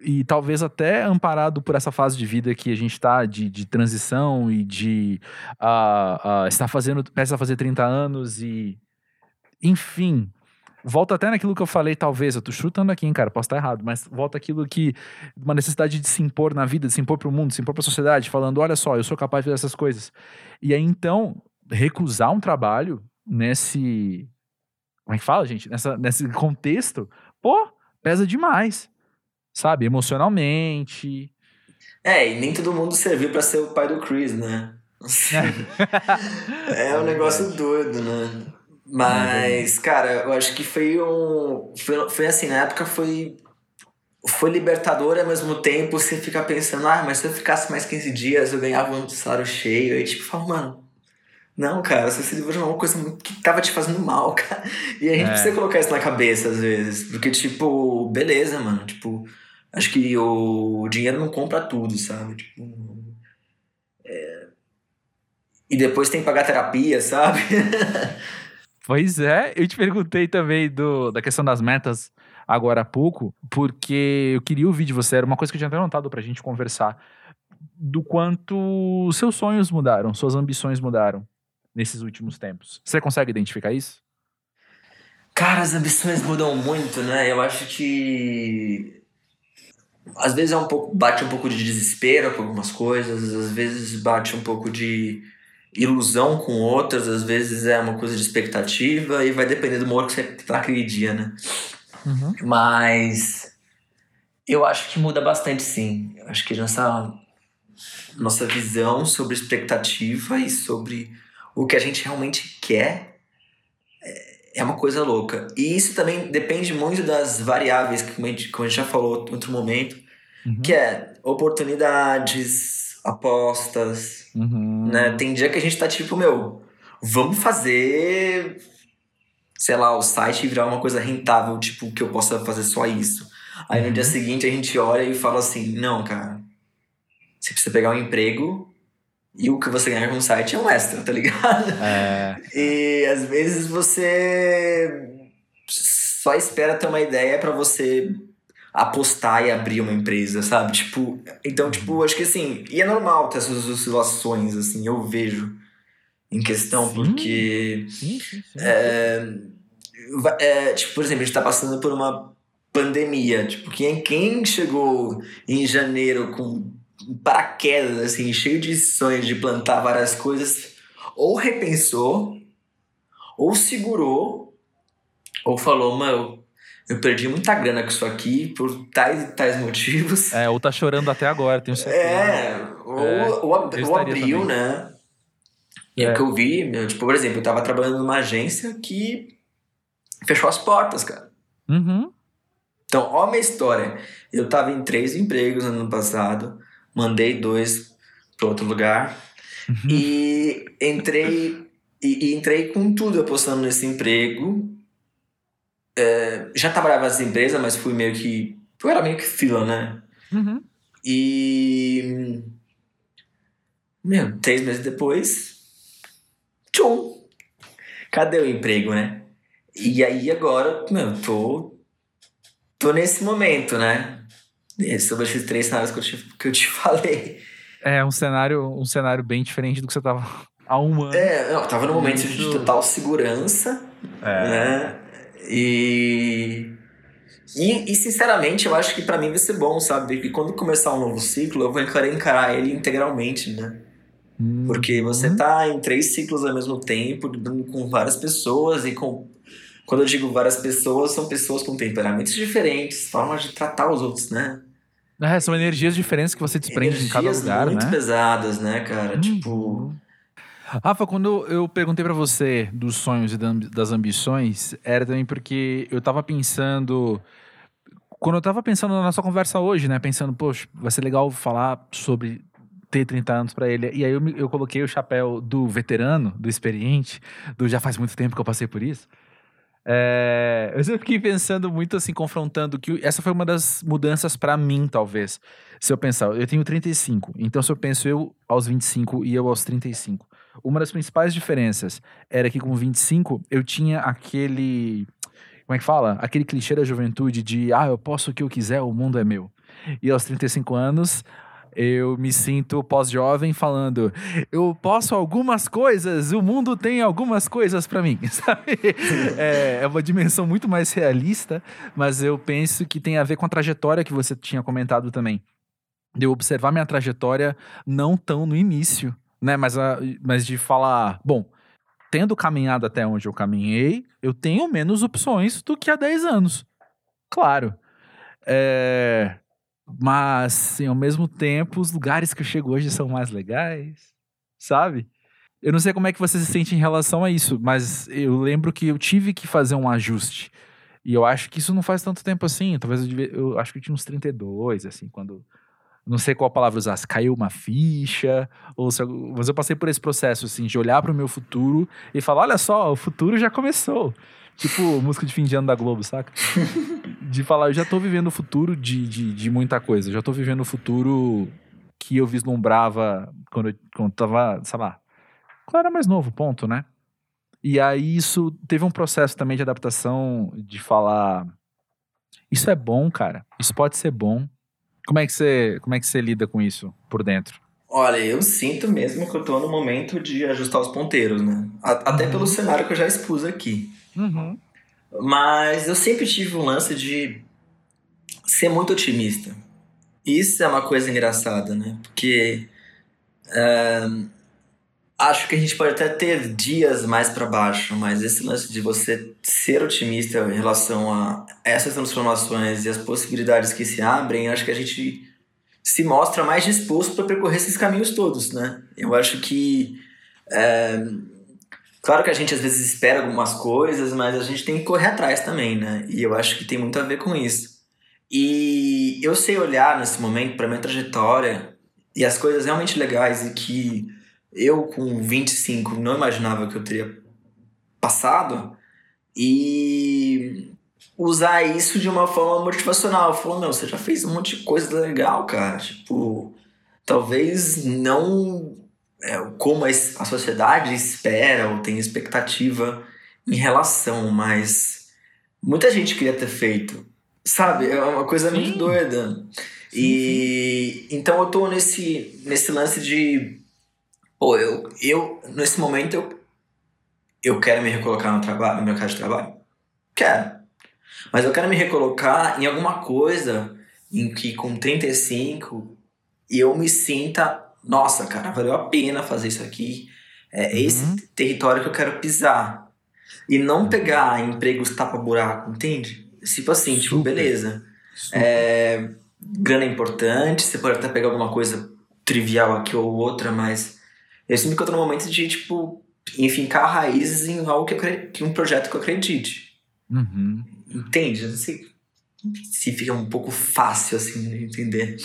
e talvez até amparado por essa fase de vida que a gente está de, de transição e de uh, uh, estar fazendo, peça a fazer 30 anos e enfim, volta até naquilo que eu falei, talvez, eu tô chutando aqui, hein, cara, posso estar errado, mas volta aquilo que, uma necessidade de se impor na vida, de se impor pro mundo, de se impor pra sociedade, falando, olha só, eu sou capaz de fazer essas coisas. E aí, então, recusar um trabalho nesse, como é que fala, gente? Nessa, nesse contexto, pô, pesa demais sabe, emocionalmente. É, e nem todo mundo serviu para ser o pai do Chris, né? é um negócio doido, né? Mas, cara, eu acho que foi um. Foi, foi assim, na época foi. Foi libertador ao mesmo tempo você ficar pensando, ah, mas se eu ficasse mais 15 dias eu ganhava um salário cheio. E tipo, fala, mano, não, cara, você se livrou de uma coisa que tava te fazendo mal, cara. E a gente é. precisa colocar isso na cabeça às vezes. Porque, tipo, beleza, mano. Tipo, Acho que o dinheiro não compra tudo, sabe? Tipo, é... E depois tem que pagar terapia, sabe? pois é, eu te perguntei também do, da questão das metas agora há pouco, porque eu queria ouvir de você, era uma coisa que eu tinha até notado pra gente conversar, do quanto seus sonhos mudaram, suas ambições mudaram nesses últimos tempos. Você consegue identificar isso? Cara, as ambições mudam muito, né? Eu acho que às vezes é um pouco bate um pouco de desespero com algumas coisas, às vezes bate um pouco de ilusão com outras, às vezes é uma coisa de expectativa e vai depender do humor que você tá naquele dia, né? Uhum. Mas eu acho que muda bastante, sim. Eu acho que nossa nossa visão sobre expectativa e sobre o que a gente realmente quer é, é uma coisa louca. E isso também depende muito das variáveis, que como a gente, como a gente já falou em outro momento, uhum. que é oportunidades, apostas, uhum. né? Tem dia que a gente tá tipo, meu, vamos fazer, sei lá, o site virar uma coisa rentável, tipo, que eu possa fazer só isso. Aí no dia uhum. seguinte a gente olha e fala assim, não, cara, você precisa pegar um emprego e o que você ganha com o site é um extra, tá ligado? É. E às vezes você só espera ter uma ideia para você apostar e abrir uma empresa, sabe? Tipo, então, tipo, acho que assim, e é normal ter essas oscilações, assim, eu vejo em questão, sim. porque. Sim, sim, sim. É, é, tipo, por exemplo, a gente tá passando por uma pandemia. Tipo, quem, quem chegou em janeiro com paraquedas, assim, cheio de sonhos de plantar várias coisas, ou repensou, ou segurou, ou falou, mano, eu perdi muita grana com isso aqui por tais e tais motivos. É, ou tá chorando até agora, tenho certeza. É, ou, é, ou, ou abriu, também. né? E é. o que eu vi, meu, tipo, por exemplo, eu tava trabalhando numa agência que fechou as portas, cara. Uhum. Então, ó a minha história. Eu tava em três empregos no ano passado, mandei dois para outro lugar uhum. e entrei e, e, entrei com tudo apostando nesse emprego. É, já trabalhava nessa empresa, mas fui meio que. Eu era meio que fila, né? Uhum. E. Meu, três meses depois. Tchum! Cadê o emprego, né? E aí agora, meu, tô. Tô nesse momento, né? É sobre esses três cenários que eu te, que eu te falei. É, um cenário, um cenário bem diferente do que você tava há um ano. É, eu tava no momento de total segurança, é. né? E, e, e, sinceramente, eu acho que para mim vai ser bom, sabe? Porque quando começar um novo ciclo, eu vou encarar, encarar ele integralmente, né? Hum. Porque você tá em três ciclos ao mesmo tempo, com várias pessoas e com. Quando eu digo várias pessoas, são pessoas com temperamentos diferentes, formas de tratar os outros, né? É, são energias diferentes que você desprende energias em cada lugar, muito né? pesadas, né, cara? Hum. Tipo. Rafa, quando eu perguntei para você dos sonhos e das ambições, era também porque eu tava pensando. Quando eu tava pensando na nossa conversa hoje, né? Pensando, poxa, vai ser legal falar sobre ter 30 anos para ele. E aí eu, eu coloquei o chapéu do veterano, do experiente, do já faz muito tempo que eu passei por isso. É, eu sempre fiquei pensando muito assim, confrontando que essa foi uma das mudanças para mim, talvez. Se eu pensar, eu tenho 35, então se eu penso eu aos 25 e eu aos 35. Uma das principais diferenças era que com 25 eu tinha aquele. Como é que fala? Aquele clichê da juventude de, ah, eu posso o que eu quiser, o mundo é meu. E aos 35 anos, eu me sinto pós-jovem falando, eu posso algumas coisas, o mundo tem algumas coisas para mim, sabe? É, é, uma dimensão muito mais realista, mas eu penso que tem a ver com a trajetória que você tinha comentado também. De eu observar minha trajetória não tão no início, né? Mas, a, mas de falar, bom, tendo caminhado até onde eu caminhei, eu tenho menos opções do que há 10 anos. Claro. É, mas, assim, ao mesmo tempo, os lugares que eu chego hoje são mais legais, sabe? Eu não sei como é que você se sente em relação a isso, mas eu lembro que eu tive que fazer um ajuste. E eu acho que isso não faz tanto tempo assim. Talvez eu, devia, eu acho que eu tinha uns 32, assim, quando. Não sei qual palavra usar, se caiu uma ficha, ou se mas eu passei por esse processo, assim, de olhar para o meu futuro e falar: olha só, o futuro já começou. Tipo música de fim de ano da Globo, saca? de falar, eu já tô vivendo o futuro de, de, de muita coisa. Eu já tô vivendo o futuro que eu vislumbrava quando eu, quando eu tava, sei lá, quando era mais novo, ponto, né? E aí isso teve um processo também de adaptação de falar isso é bom, cara. Isso pode ser bom. Como é que você, como é que você lida com isso por dentro? Olha, eu sinto mesmo que eu tô no momento de ajustar os ponteiros, né? Até pelo cenário que eu já expus aqui. Uhum. Mas eu sempre tive um lance de ser muito otimista. Isso é uma coisa engraçada, né? Porque uh, acho que a gente pode até ter dias mais para baixo, mas esse lance de você ser otimista em relação a essas transformações e as possibilidades que se abrem, acho que a gente se mostra mais disposto para percorrer esses caminhos todos, né? Eu acho que uh, Claro que a gente às vezes espera algumas coisas, mas a gente tem que correr atrás também, né? E eu acho que tem muito a ver com isso. E eu sei olhar nesse momento para minha trajetória e as coisas realmente legais e que eu com 25 não imaginava que eu teria passado e usar isso de uma forma motivacional. Falou, meu, você já fez um monte de coisa legal, cara. Tipo, talvez não é, como a, a sociedade espera ou tem expectativa em relação, mas muita gente queria ter feito. Sabe? É uma coisa sim. muito doida. Sim, e sim. então eu tô nesse, nesse lance de. Pô, eu, eu nesse momento eu, eu quero me recolocar no trabalho, no mercado de trabalho. Quero. Mas eu quero me recolocar em alguma coisa em que com 35 eu me sinta nossa, cara, valeu a pena fazer isso aqui. É uhum. esse território que eu quero pisar. E não uhum. pegar empregos tapa-buraco, entende? Tipo assim, tipo, Super. tipo, beleza. É, grana é importante, você pode até pegar alguma coisa trivial aqui ou outra, mas eu sempre encontro no momento de, tipo, enfincar raízes em algo que, eu, que um projeto que eu acredite. Uhum. Entende? Não sei se fica um pouco fácil, assim, de entender.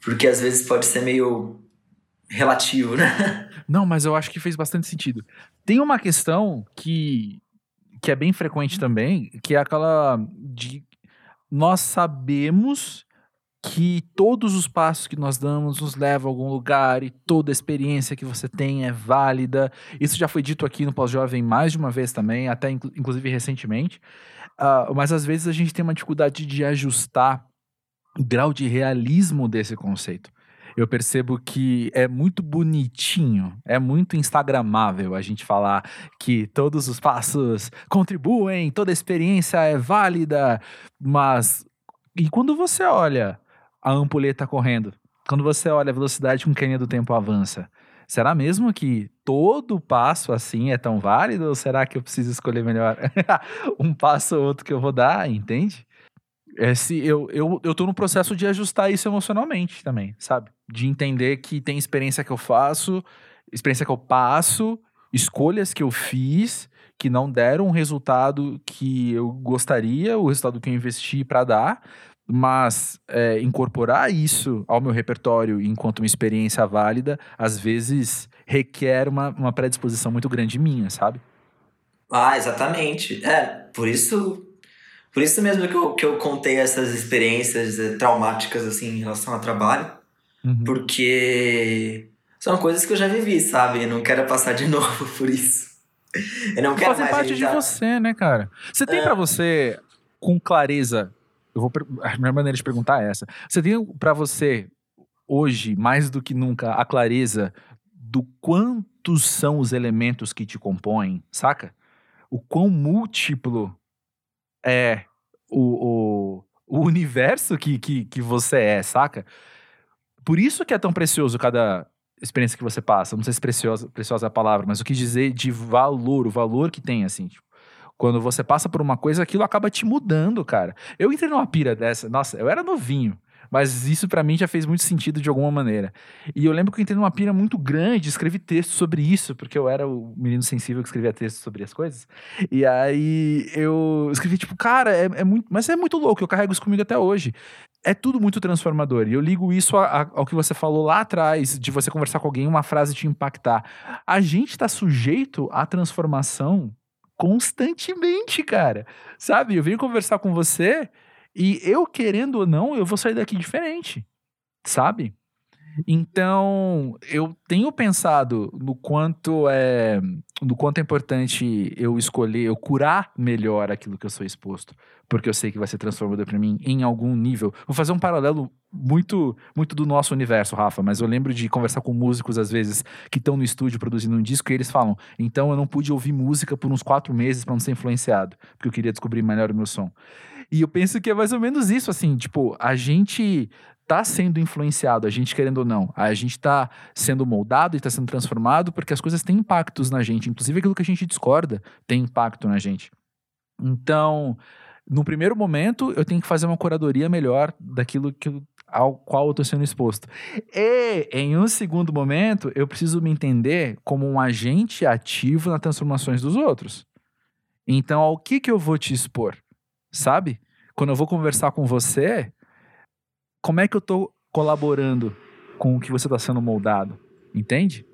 Porque às vezes pode ser meio relativo, né? Não, mas eu acho que fez bastante sentido. Tem uma questão que, que é bem frequente também, que é aquela de nós sabemos que todos os passos que nós damos nos levam a algum lugar e toda experiência que você tem é válida. Isso já foi dito aqui no Pós-Jovem mais de uma vez também, até inclusive recentemente. Uh, mas às vezes a gente tem uma dificuldade de ajustar o grau de realismo desse conceito eu percebo que é muito bonitinho, é muito instagramável a gente falar que todos os passos contribuem, toda experiência é válida, mas e quando você olha a ampulheta correndo, quando você olha a velocidade com que a linha do tempo avança, será mesmo que todo passo assim é tão válido? Ou será que eu preciso escolher melhor um passo ou outro que eu vou dar, entende? Esse, eu, eu, eu tô no processo de ajustar isso emocionalmente também, sabe? De entender que tem experiência que eu faço, experiência que eu passo, escolhas que eu fiz que não deram o resultado que eu gostaria, o resultado que eu investi para dar, mas é, incorporar isso ao meu repertório enquanto uma experiência válida, às vezes requer uma, uma predisposição muito grande minha, sabe? Ah, exatamente. É, por isso por isso mesmo que eu, que eu contei essas experiências eh, traumáticas, assim, em relação ao trabalho. Uhum. Porque são coisas que eu já vivi, sabe? Eu não quero passar de novo por isso. Eu não quero Fazem mais parte de você, né, cara? Você tem é. para você, com clareza, eu vou a minha maneira de perguntar é essa. Você tem para você hoje, mais do que nunca, a clareza do quantos são os elementos que te compõem, saca? O quão múltiplo é o, o, o universo que, que, que você é, saca? Por isso que é tão precioso cada experiência que você passa. Não sei se preciosa, preciosa é a palavra, mas o que dizer de valor, o valor que tem, assim, tipo, quando você passa por uma coisa, aquilo acaba te mudando, cara. Eu entrei numa pira dessa, nossa, eu era novinho. Mas isso para mim já fez muito sentido de alguma maneira. E eu lembro que eu entrei numa pira muito grande, escrevi texto sobre isso, porque eu era o menino sensível que escrevia texto sobre as coisas. E aí eu escrevi, tipo, cara, é, é muito. Mas é muito louco, eu carrego isso comigo até hoje é tudo muito transformador. E eu ligo isso a, a, ao que você falou lá atrás, de você conversar com alguém uma frase te impactar. A gente está sujeito à transformação constantemente, cara. Sabe? Eu venho conversar com você e eu, querendo ou não, eu vou sair daqui diferente, sabe? Então, eu tenho pensado no quanto é no quanto é importante eu escolher, eu curar melhor aquilo que eu sou exposto, porque eu sei que vai ser transformador para mim em algum nível. Vou fazer um paralelo muito muito do nosso universo, Rafa, mas eu lembro de conversar com músicos às vezes que estão no estúdio produzindo um disco e eles falam: "Então eu não pude ouvir música por uns quatro meses para não ser influenciado, porque eu queria descobrir melhor o meu som". E eu penso que é mais ou menos isso, assim, tipo, a gente tá sendo influenciado, a gente querendo ou não. A gente tá sendo moldado e está sendo transformado porque as coisas têm impactos na gente. Inclusive aquilo que a gente discorda tem impacto na gente. Então, no primeiro momento, eu tenho que fazer uma curadoria melhor daquilo que, ao qual eu estou sendo exposto. E, em um segundo momento, eu preciso me entender como um agente ativo nas transformações dos outros. Então, ao que, que eu vou te expor? sabe? Quando eu vou conversar com você, como é que eu tô colaborando com o que você está sendo moldado? Entende?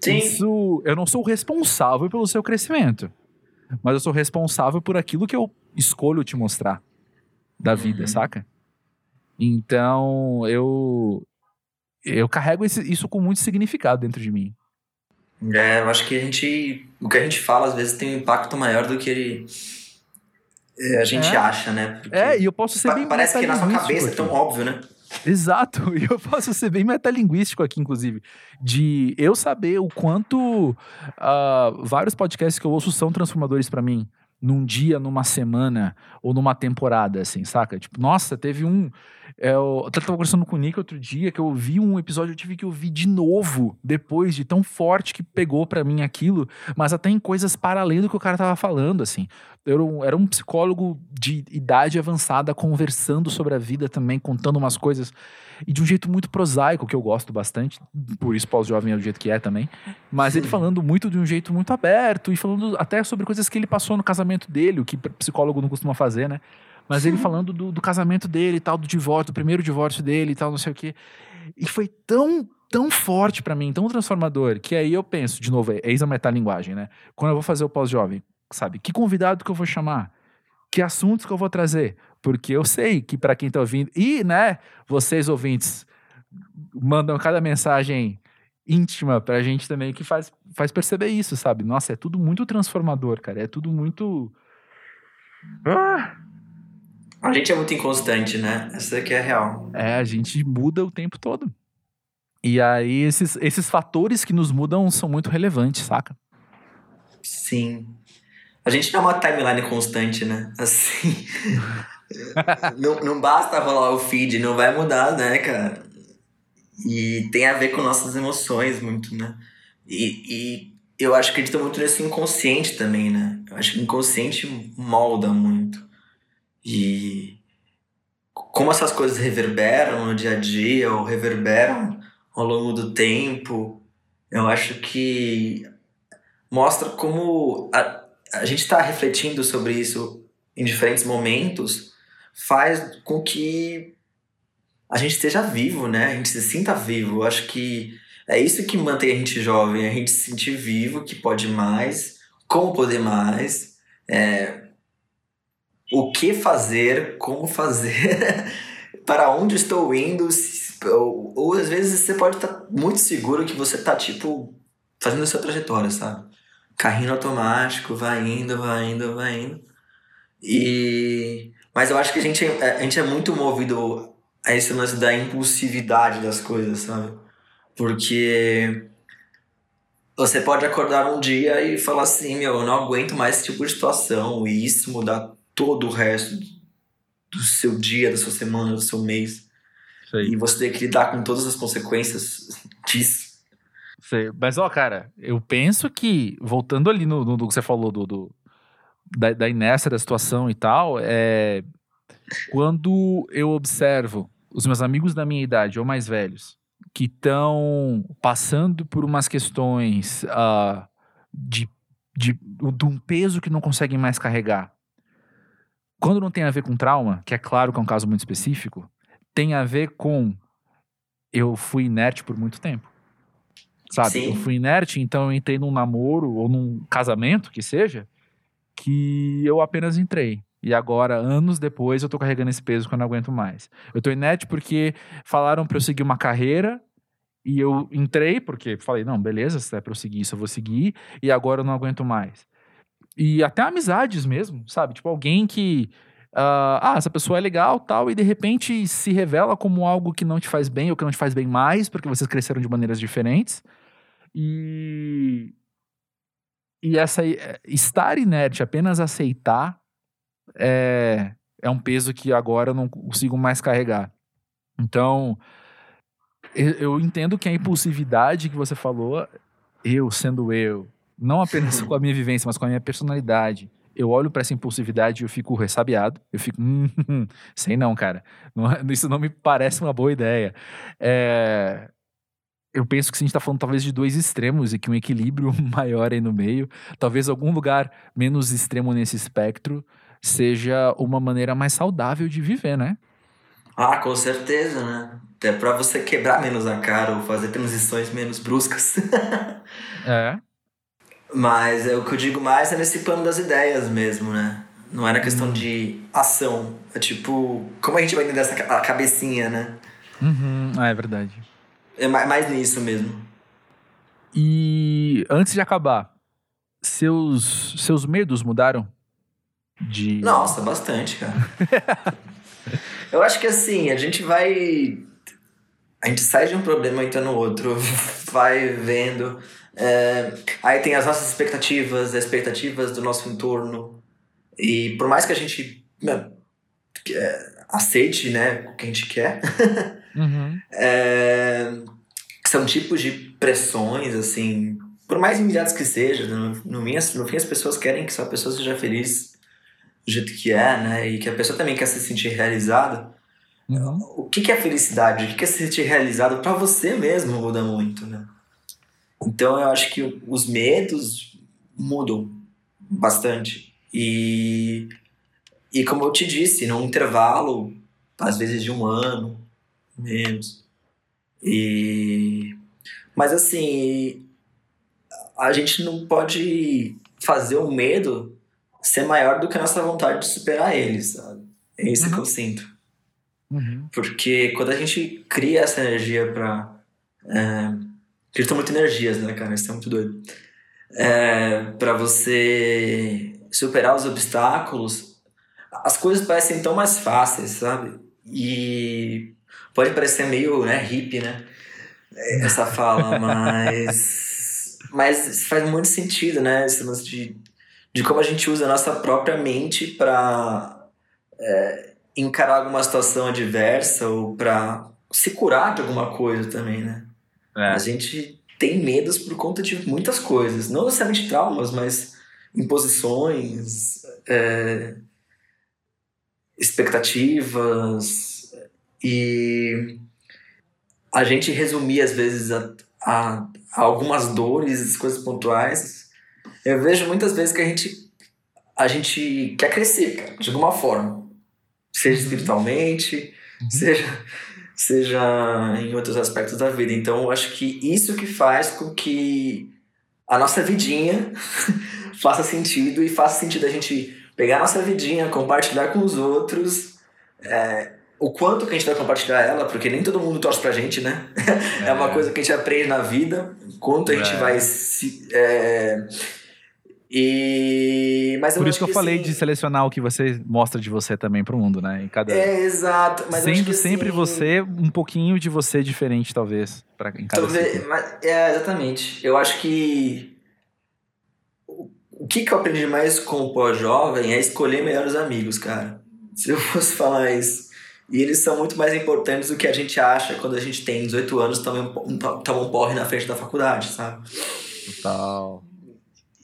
Sim. Isso, eu não sou responsável pelo seu crescimento, mas eu sou responsável por aquilo que eu escolho te mostrar da vida, uhum. saca? Então, eu eu carrego esse, isso com muito significado dentro de mim. É, eu acho que a gente, o que a gente fala às vezes tem um impacto maior do que ele a gente é. acha, né? Porque é, e eu posso ser bem Parece que na sua cabeça é tão óbvio, né? Exato, e eu posso ser bem metalinguístico aqui, inclusive, de eu saber o quanto uh, vários podcasts que eu ouço são transformadores para mim num dia, numa semana ou numa temporada, assim, saca? Tipo, nossa, teve um. É, eu até tava conversando com o Nick outro dia que eu vi um episódio, eu tive que ouvir de novo, depois de tão forte que pegou para mim aquilo, mas até em coisas para além do que o cara tava falando, assim. Eu era um, era um psicólogo de idade avançada conversando sobre a vida também, contando umas coisas e de um jeito muito prosaico, que eu gosto bastante, por isso pós-jovem é do jeito que é também. Mas ele falando muito de um jeito muito aberto e falando até sobre coisas que ele passou no casamento dele, o que psicólogo não costuma fazer, né? Mas ele falando do, do casamento dele e tal, do divórcio, do primeiro divórcio dele e tal, não sei o quê. E foi tão tão forte para mim, tão transformador, que aí eu penso, de novo, é eis a metalinguagem, né? Quando eu vou fazer o pós-jovem, sabe? Que convidado que eu vou chamar? Que assuntos que eu vou trazer? Porque eu sei que para quem tá ouvindo, e, né, vocês ouvintes mandam cada mensagem íntima pra gente também que faz, faz perceber isso, sabe? Nossa, é tudo muito transformador, cara. É tudo muito. Ah! A gente é muito inconstante, né? Essa aqui é real. É, a gente muda o tempo todo. E aí, esses, esses fatores que nos mudam são muito relevantes, saca? Sim. A gente não é uma timeline constante, né? Assim. não, não basta rolar o feed, não vai mudar, né, cara? E tem a ver com nossas emoções muito, né? E, e eu acho que acredito muito nesse inconsciente também, né? Eu acho que o inconsciente molda muito. E como essas coisas reverberam no dia a dia, ou reverberam ao longo do tempo, eu acho que mostra como a, a gente está refletindo sobre isso em diferentes momentos, faz com que a gente esteja vivo, né? A gente se sinta vivo. Eu acho que é isso que mantém a gente jovem, a gente se sentir vivo, que pode mais, como poder mais, é, o que fazer, como fazer, para onde estou indo, ou, ou, às vezes você pode estar tá muito seguro que você está tipo fazendo a sua trajetória, sabe? Carrinho automático, vai indo, vai indo, vai indo. E mas eu acho que a gente, é, a gente é muito movido a esse lance da impulsividade das coisas, sabe? Porque você pode acordar um dia e falar assim, meu, eu não aguento mais esse tipo de situação, e isso mudar todo o resto do seu dia, da sua semana, do seu mês. E você ter que lidar com todas as consequências disso. Sei. Mas, ó, cara, eu penso que, voltando ali no, no, no que você falou do, do da, da inércia da situação e tal, é, quando eu observo os meus amigos da minha idade ou mais velhos que estão passando por umas questões uh, de, de, de um peso que não conseguem mais carregar, quando não tem a ver com trauma, que é claro que é um caso muito específico, tem a ver com eu fui inerte por muito tempo. Sabe? Sim. Eu fui inerte, então eu entrei num namoro ou num casamento, que seja, que eu apenas entrei. E agora, anos depois, eu tô carregando esse peso que eu não aguento mais. Eu tô inerte porque falaram para eu seguir uma carreira e eu entrei porque falei, não, beleza, se é pra eu seguir isso, eu vou seguir. E agora eu não aguento mais. E até amizades mesmo, sabe? Tipo, alguém que. Uh, ah, essa pessoa é legal tal, e de repente se revela como algo que não te faz bem ou que não te faz bem mais, porque vocês cresceram de maneiras diferentes. E. E essa. Estar inerte, apenas aceitar é, é um peso que agora eu não consigo mais carregar. Então, eu entendo que a impulsividade que você falou, eu sendo eu, não apenas com a minha vivência, mas com a minha personalidade, eu olho para essa impulsividade e eu fico ressabiado. Eu fico, hum, hum, sei não, cara. Não, isso não me parece uma boa ideia. É, eu penso que se a gente está falando talvez de dois extremos e que um equilíbrio maior aí no meio, talvez algum lugar menos extremo nesse espectro, seja uma maneira mais saudável de viver, né? Ah, com certeza, né? Até para você quebrar menos a cara ou fazer transições menos bruscas. é. Mas é, o que eu digo mais é nesse plano das ideias mesmo, né? Não é na questão uhum. de ação. É tipo, como a gente vai entender essa cabecinha, né? Uhum. Ah, é verdade. É mais nisso mesmo. E antes de acabar, seus, seus medos mudaram? de. Nossa, bastante, cara. Eu acho que assim, a gente vai. A gente sai de um problema e entra no outro, vai vendo. É... aí tem as nossas expectativas, as expectativas do nosso entorno. E por mais que a gente né, aceite né, o que a gente quer, uhum. é... são tipos de pressões, assim, por mais imediatas que sejam, no, no, no fim as pessoas querem que sua pessoa seja feliz do jeito que é, né? E que a pessoa também quer se sentir realizada. Uhum. O que, que é felicidade? O que, é se sentir realizado para você mesmo muda muito, né? Então eu acho que os medos mudam bastante. E, e como eu te disse, num intervalo, às vezes de um ano, menos. E, mas assim, a gente não pode fazer o medo ser maior do que a nossa vontade de superar eles, sabe? É isso uhum. que eu sinto. Uhum. Porque quando a gente cria essa energia pra. É, acredito muito energias, né, cara? Isso é muito doido. É, para você superar os obstáculos, as coisas parecem tão mais fáceis, sabe? E pode parecer meio né, hippie, né? Essa fala, mas. mas faz muito sentido, né? Esse lance de de como a gente usa a nossa própria mente para é, encarar alguma situação adversa ou para se curar de alguma coisa também, né? É. A gente tem medos por conta de muitas coisas, não necessariamente traumas, mas imposições, é, expectativas e a gente resumir às vezes a, a, a algumas dores, coisas pontuais. Eu vejo muitas vezes que a gente a gente quer crescer, cara, de alguma forma, seja uhum. espiritualmente, uhum. seja seja em outros aspectos da vida. Então, eu acho que isso que faz com que a nossa vidinha faça sentido e faça sentido a gente pegar a nossa vidinha, compartilhar com os outros. É, o quanto que a gente vai compartilhar ela, porque nem todo mundo torce pra gente, né? É, é uma coisa que a gente aprende na vida, quanto a gente é. vai se. É, e mas por isso que eu falei assim, de selecionar o que você mostra de você também para o mundo, né? Em cada é exato, mas sendo sempre assim, você um pouquinho de você diferente talvez para em cada talvez, mas, é exatamente. Eu acho que o que, que eu aprendi mais com o pós-jovem é escolher melhores amigos, cara. Se eu fosse falar isso. E eles são muito mais importantes do que a gente acha quando a gente tem 18 anos e toma um porre na frente da faculdade, sabe? Total.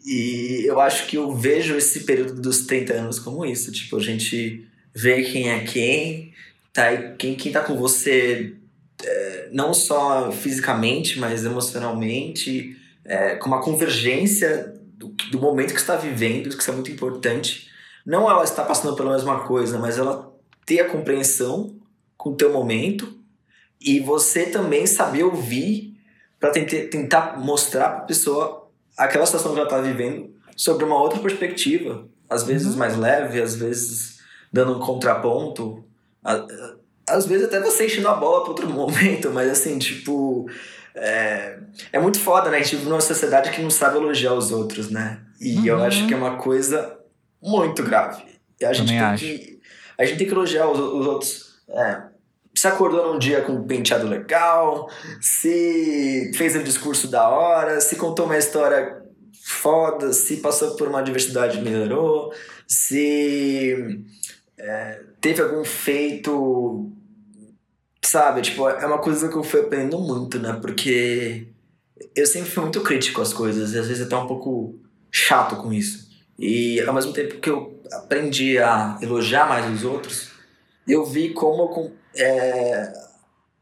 E eu acho que eu vejo esse período dos 30 anos como isso. Tipo, a gente vê quem é quem, tá, quem, quem tá com você é, não só fisicamente, mas emocionalmente, é, com uma convergência do, do momento que está vivendo, que isso é muito importante. Não ela está passando pela mesma coisa, mas ela ter a compreensão com o teu momento e você também saber ouvir para tentar mostrar para pessoa aquela situação que ela tá vivendo sobre uma outra perspectiva. Às vezes uhum. mais leve, às vezes dando um contraponto. Às vezes até você enchendo a bola para outro momento, mas assim, tipo. É, é muito foda, né? A gente vive numa sociedade que não sabe elogiar os outros, né? E uhum. eu acho que é uma coisa muito grave. E a gente, tem acho. que, a gente tem que elogiar os, os outros. É, se acordou num dia com um penteado legal, se fez um discurso da hora, se contou uma história foda, se passou por uma diversidade melhorou, se é, teve algum feito, sabe? Tipo, é uma coisa que eu fui aprendendo muito, né? Porque eu sempre fui muito crítico às coisas e às vezes até um pouco chato com isso. E ao mesmo tempo que eu aprendi a elogiar mais os outros, eu vi como é,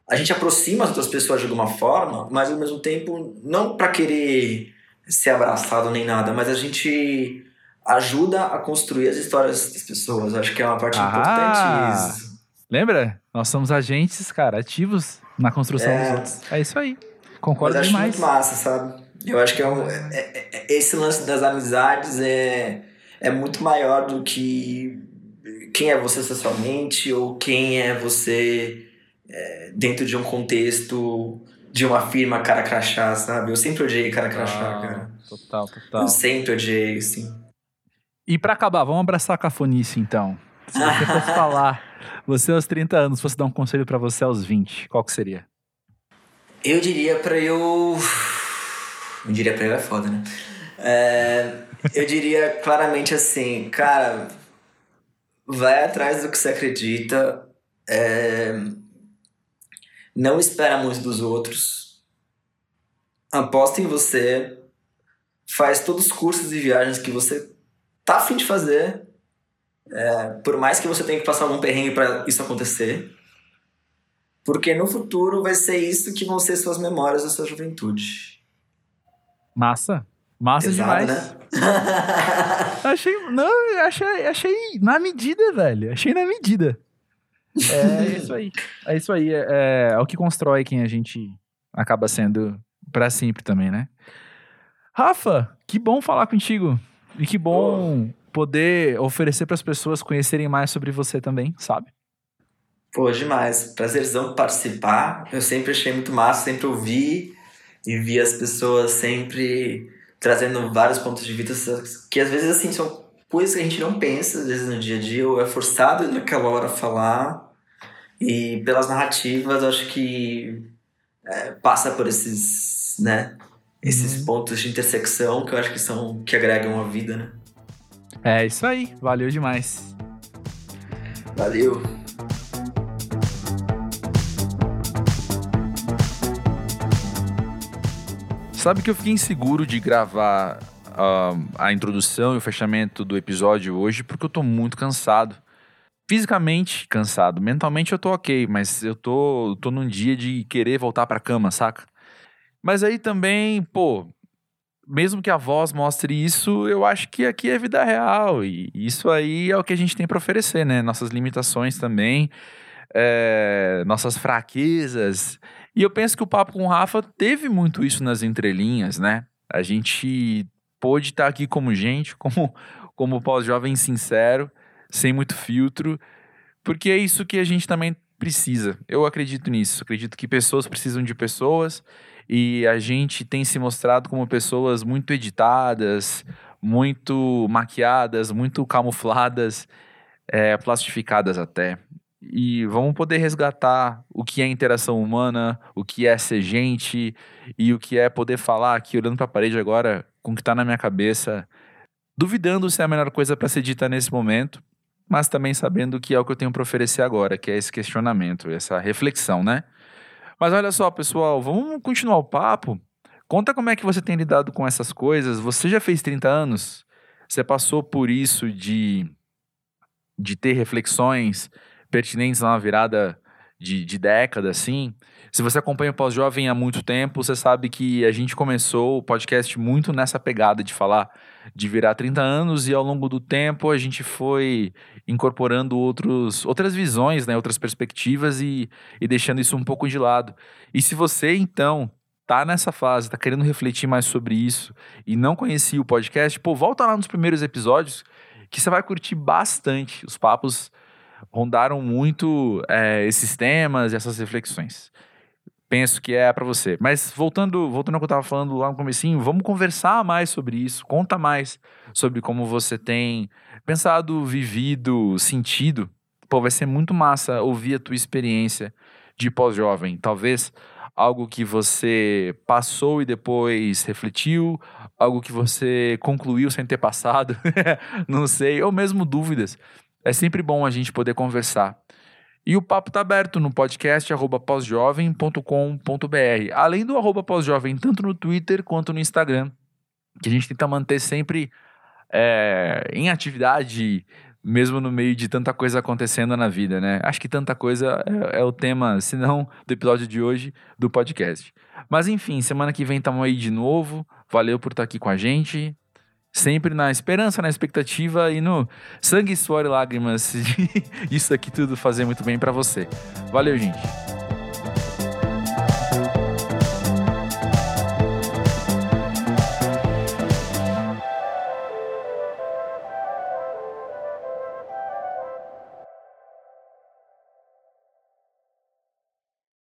a gente aproxima as outras pessoas de alguma forma, mas ao mesmo tempo, não para querer ser abraçado nem nada, mas a gente ajuda a construir as histórias das pessoas. Acho que é uma parte ah, importante isso. Lembra? Nós somos agentes, cara, ativos na construção é, dos outros. É isso aí. Concordo mas demais. Acho muito massa, sabe? Eu acho que é, um, é, é, é esse lance das amizades é, é muito maior do que quem é você socialmente ou quem é você é, dentro de um contexto de uma firma cara crachá, sabe? Eu sempre odiei cara crachá, ah, cara. Total, total. Eu sempre odiei, sim. E para acabar, vamos abraçar a cafonice então. Se você fosse falar, você aos 30 anos, fosse dar um conselho para você aos 20, qual que seria? Eu diria para eu. Eu diria pra eu é foda, né? É, eu diria claramente assim, cara, vai atrás do que você acredita, é, não espera muito dos outros, aposta em você, faz todos os cursos e viagens que você tá afim de fazer, é, por mais que você tenha que passar algum perrengue para isso acontecer, porque no futuro vai ser isso que vão ser suas memórias da sua juventude. Massa. Massa Pesado, demais. Né? achei. Não, achei, achei na medida, velho. Achei na medida. É isso aí. É isso aí. É, é o que constrói quem a gente acaba sendo para sempre também, né? Rafa, que bom falar contigo. E que bom Pô. poder oferecer para as pessoas conhecerem mais sobre você também, sabe? Pô, demais. Prazerzão participar. Eu sempre achei muito massa, sempre ouvi e vi as pessoas sempre trazendo vários pontos de vista que às vezes assim são coisas que a gente não pensa às vezes no dia a dia ou é forçado naquela hora falar. E pelas narrativas acho que é, passa por esses né esses uhum. pontos de intersecção que eu acho que são que agregam a vida né? É isso aí. Valeu demais. Valeu Sabe que eu fiquei inseguro de gravar uh, a introdução e o fechamento do episódio hoje porque eu tô muito cansado. Fisicamente cansado, mentalmente eu tô ok, mas eu tô, tô num dia de querer voltar pra cama, saca? Mas aí também, pô, mesmo que a voz mostre isso, eu acho que aqui é vida real. E isso aí é o que a gente tem para oferecer, né? Nossas limitações também, é, nossas fraquezas. E eu penso que o papo com o Rafa teve muito isso nas entrelinhas, né? A gente pôde estar aqui como gente, como, como pós-jovem sincero, sem muito filtro, porque é isso que a gente também precisa. Eu acredito nisso. Acredito que pessoas precisam de pessoas e a gente tem se mostrado como pessoas muito editadas, muito maquiadas, muito camufladas, é, plastificadas até. E vamos poder resgatar o que é interação humana, o que é ser gente e o que é poder falar aqui, olhando para a parede agora, com o que está na minha cabeça, duvidando se é a melhor coisa para ser dita nesse momento, mas também sabendo que é o que eu tenho para oferecer agora, que é esse questionamento, essa reflexão, né? Mas olha só, pessoal, vamos continuar o papo. Conta como é que você tem lidado com essas coisas. Você já fez 30 anos? Você passou por isso de, de ter reflexões pertinentes na virada de, de década, assim? Se você acompanha o Pós-Jovem há muito tempo, você sabe que a gente começou o podcast muito nessa pegada de falar de virar 30 anos e ao longo do tempo a gente foi incorporando outros, outras visões, né, outras perspectivas e, e deixando isso um pouco de lado. E se você então tá nessa fase, tá querendo refletir mais sobre isso e não conhecia o podcast, pô, volta lá nos primeiros episódios que você vai curtir bastante. Os papos rondaram muito é, esses temas e essas reflexões penso que é para você. Mas voltando, voltando ao que eu estava falando lá no comecinho, vamos conversar mais sobre isso. Conta mais sobre como você tem pensado, vivido, sentido. Pô, vai ser muito massa ouvir a tua experiência de pós-jovem. Talvez algo que você passou e depois refletiu, algo que você concluiu sem ter passado, não sei, ou mesmo dúvidas. É sempre bom a gente poder conversar. E o papo tá aberto no podcast arroba além do arroba pósjovem, tanto no Twitter quanto no Instagram, que a gente tenta manter sempre é, em atividade, mesmo no meio de tanta coisa acontecendo na vida, né? Acho que tanta coisa é, é o tema, se não do episódio de hoje, do podcast. Mas enfim, semana que vem estamos aí de novo. Valeu por estar aqui com a gente sempre na esperança, na expectativa e no sangue, suor e lágrimas de isso aqui tudo fazer muito bem para você. Valeu, gente.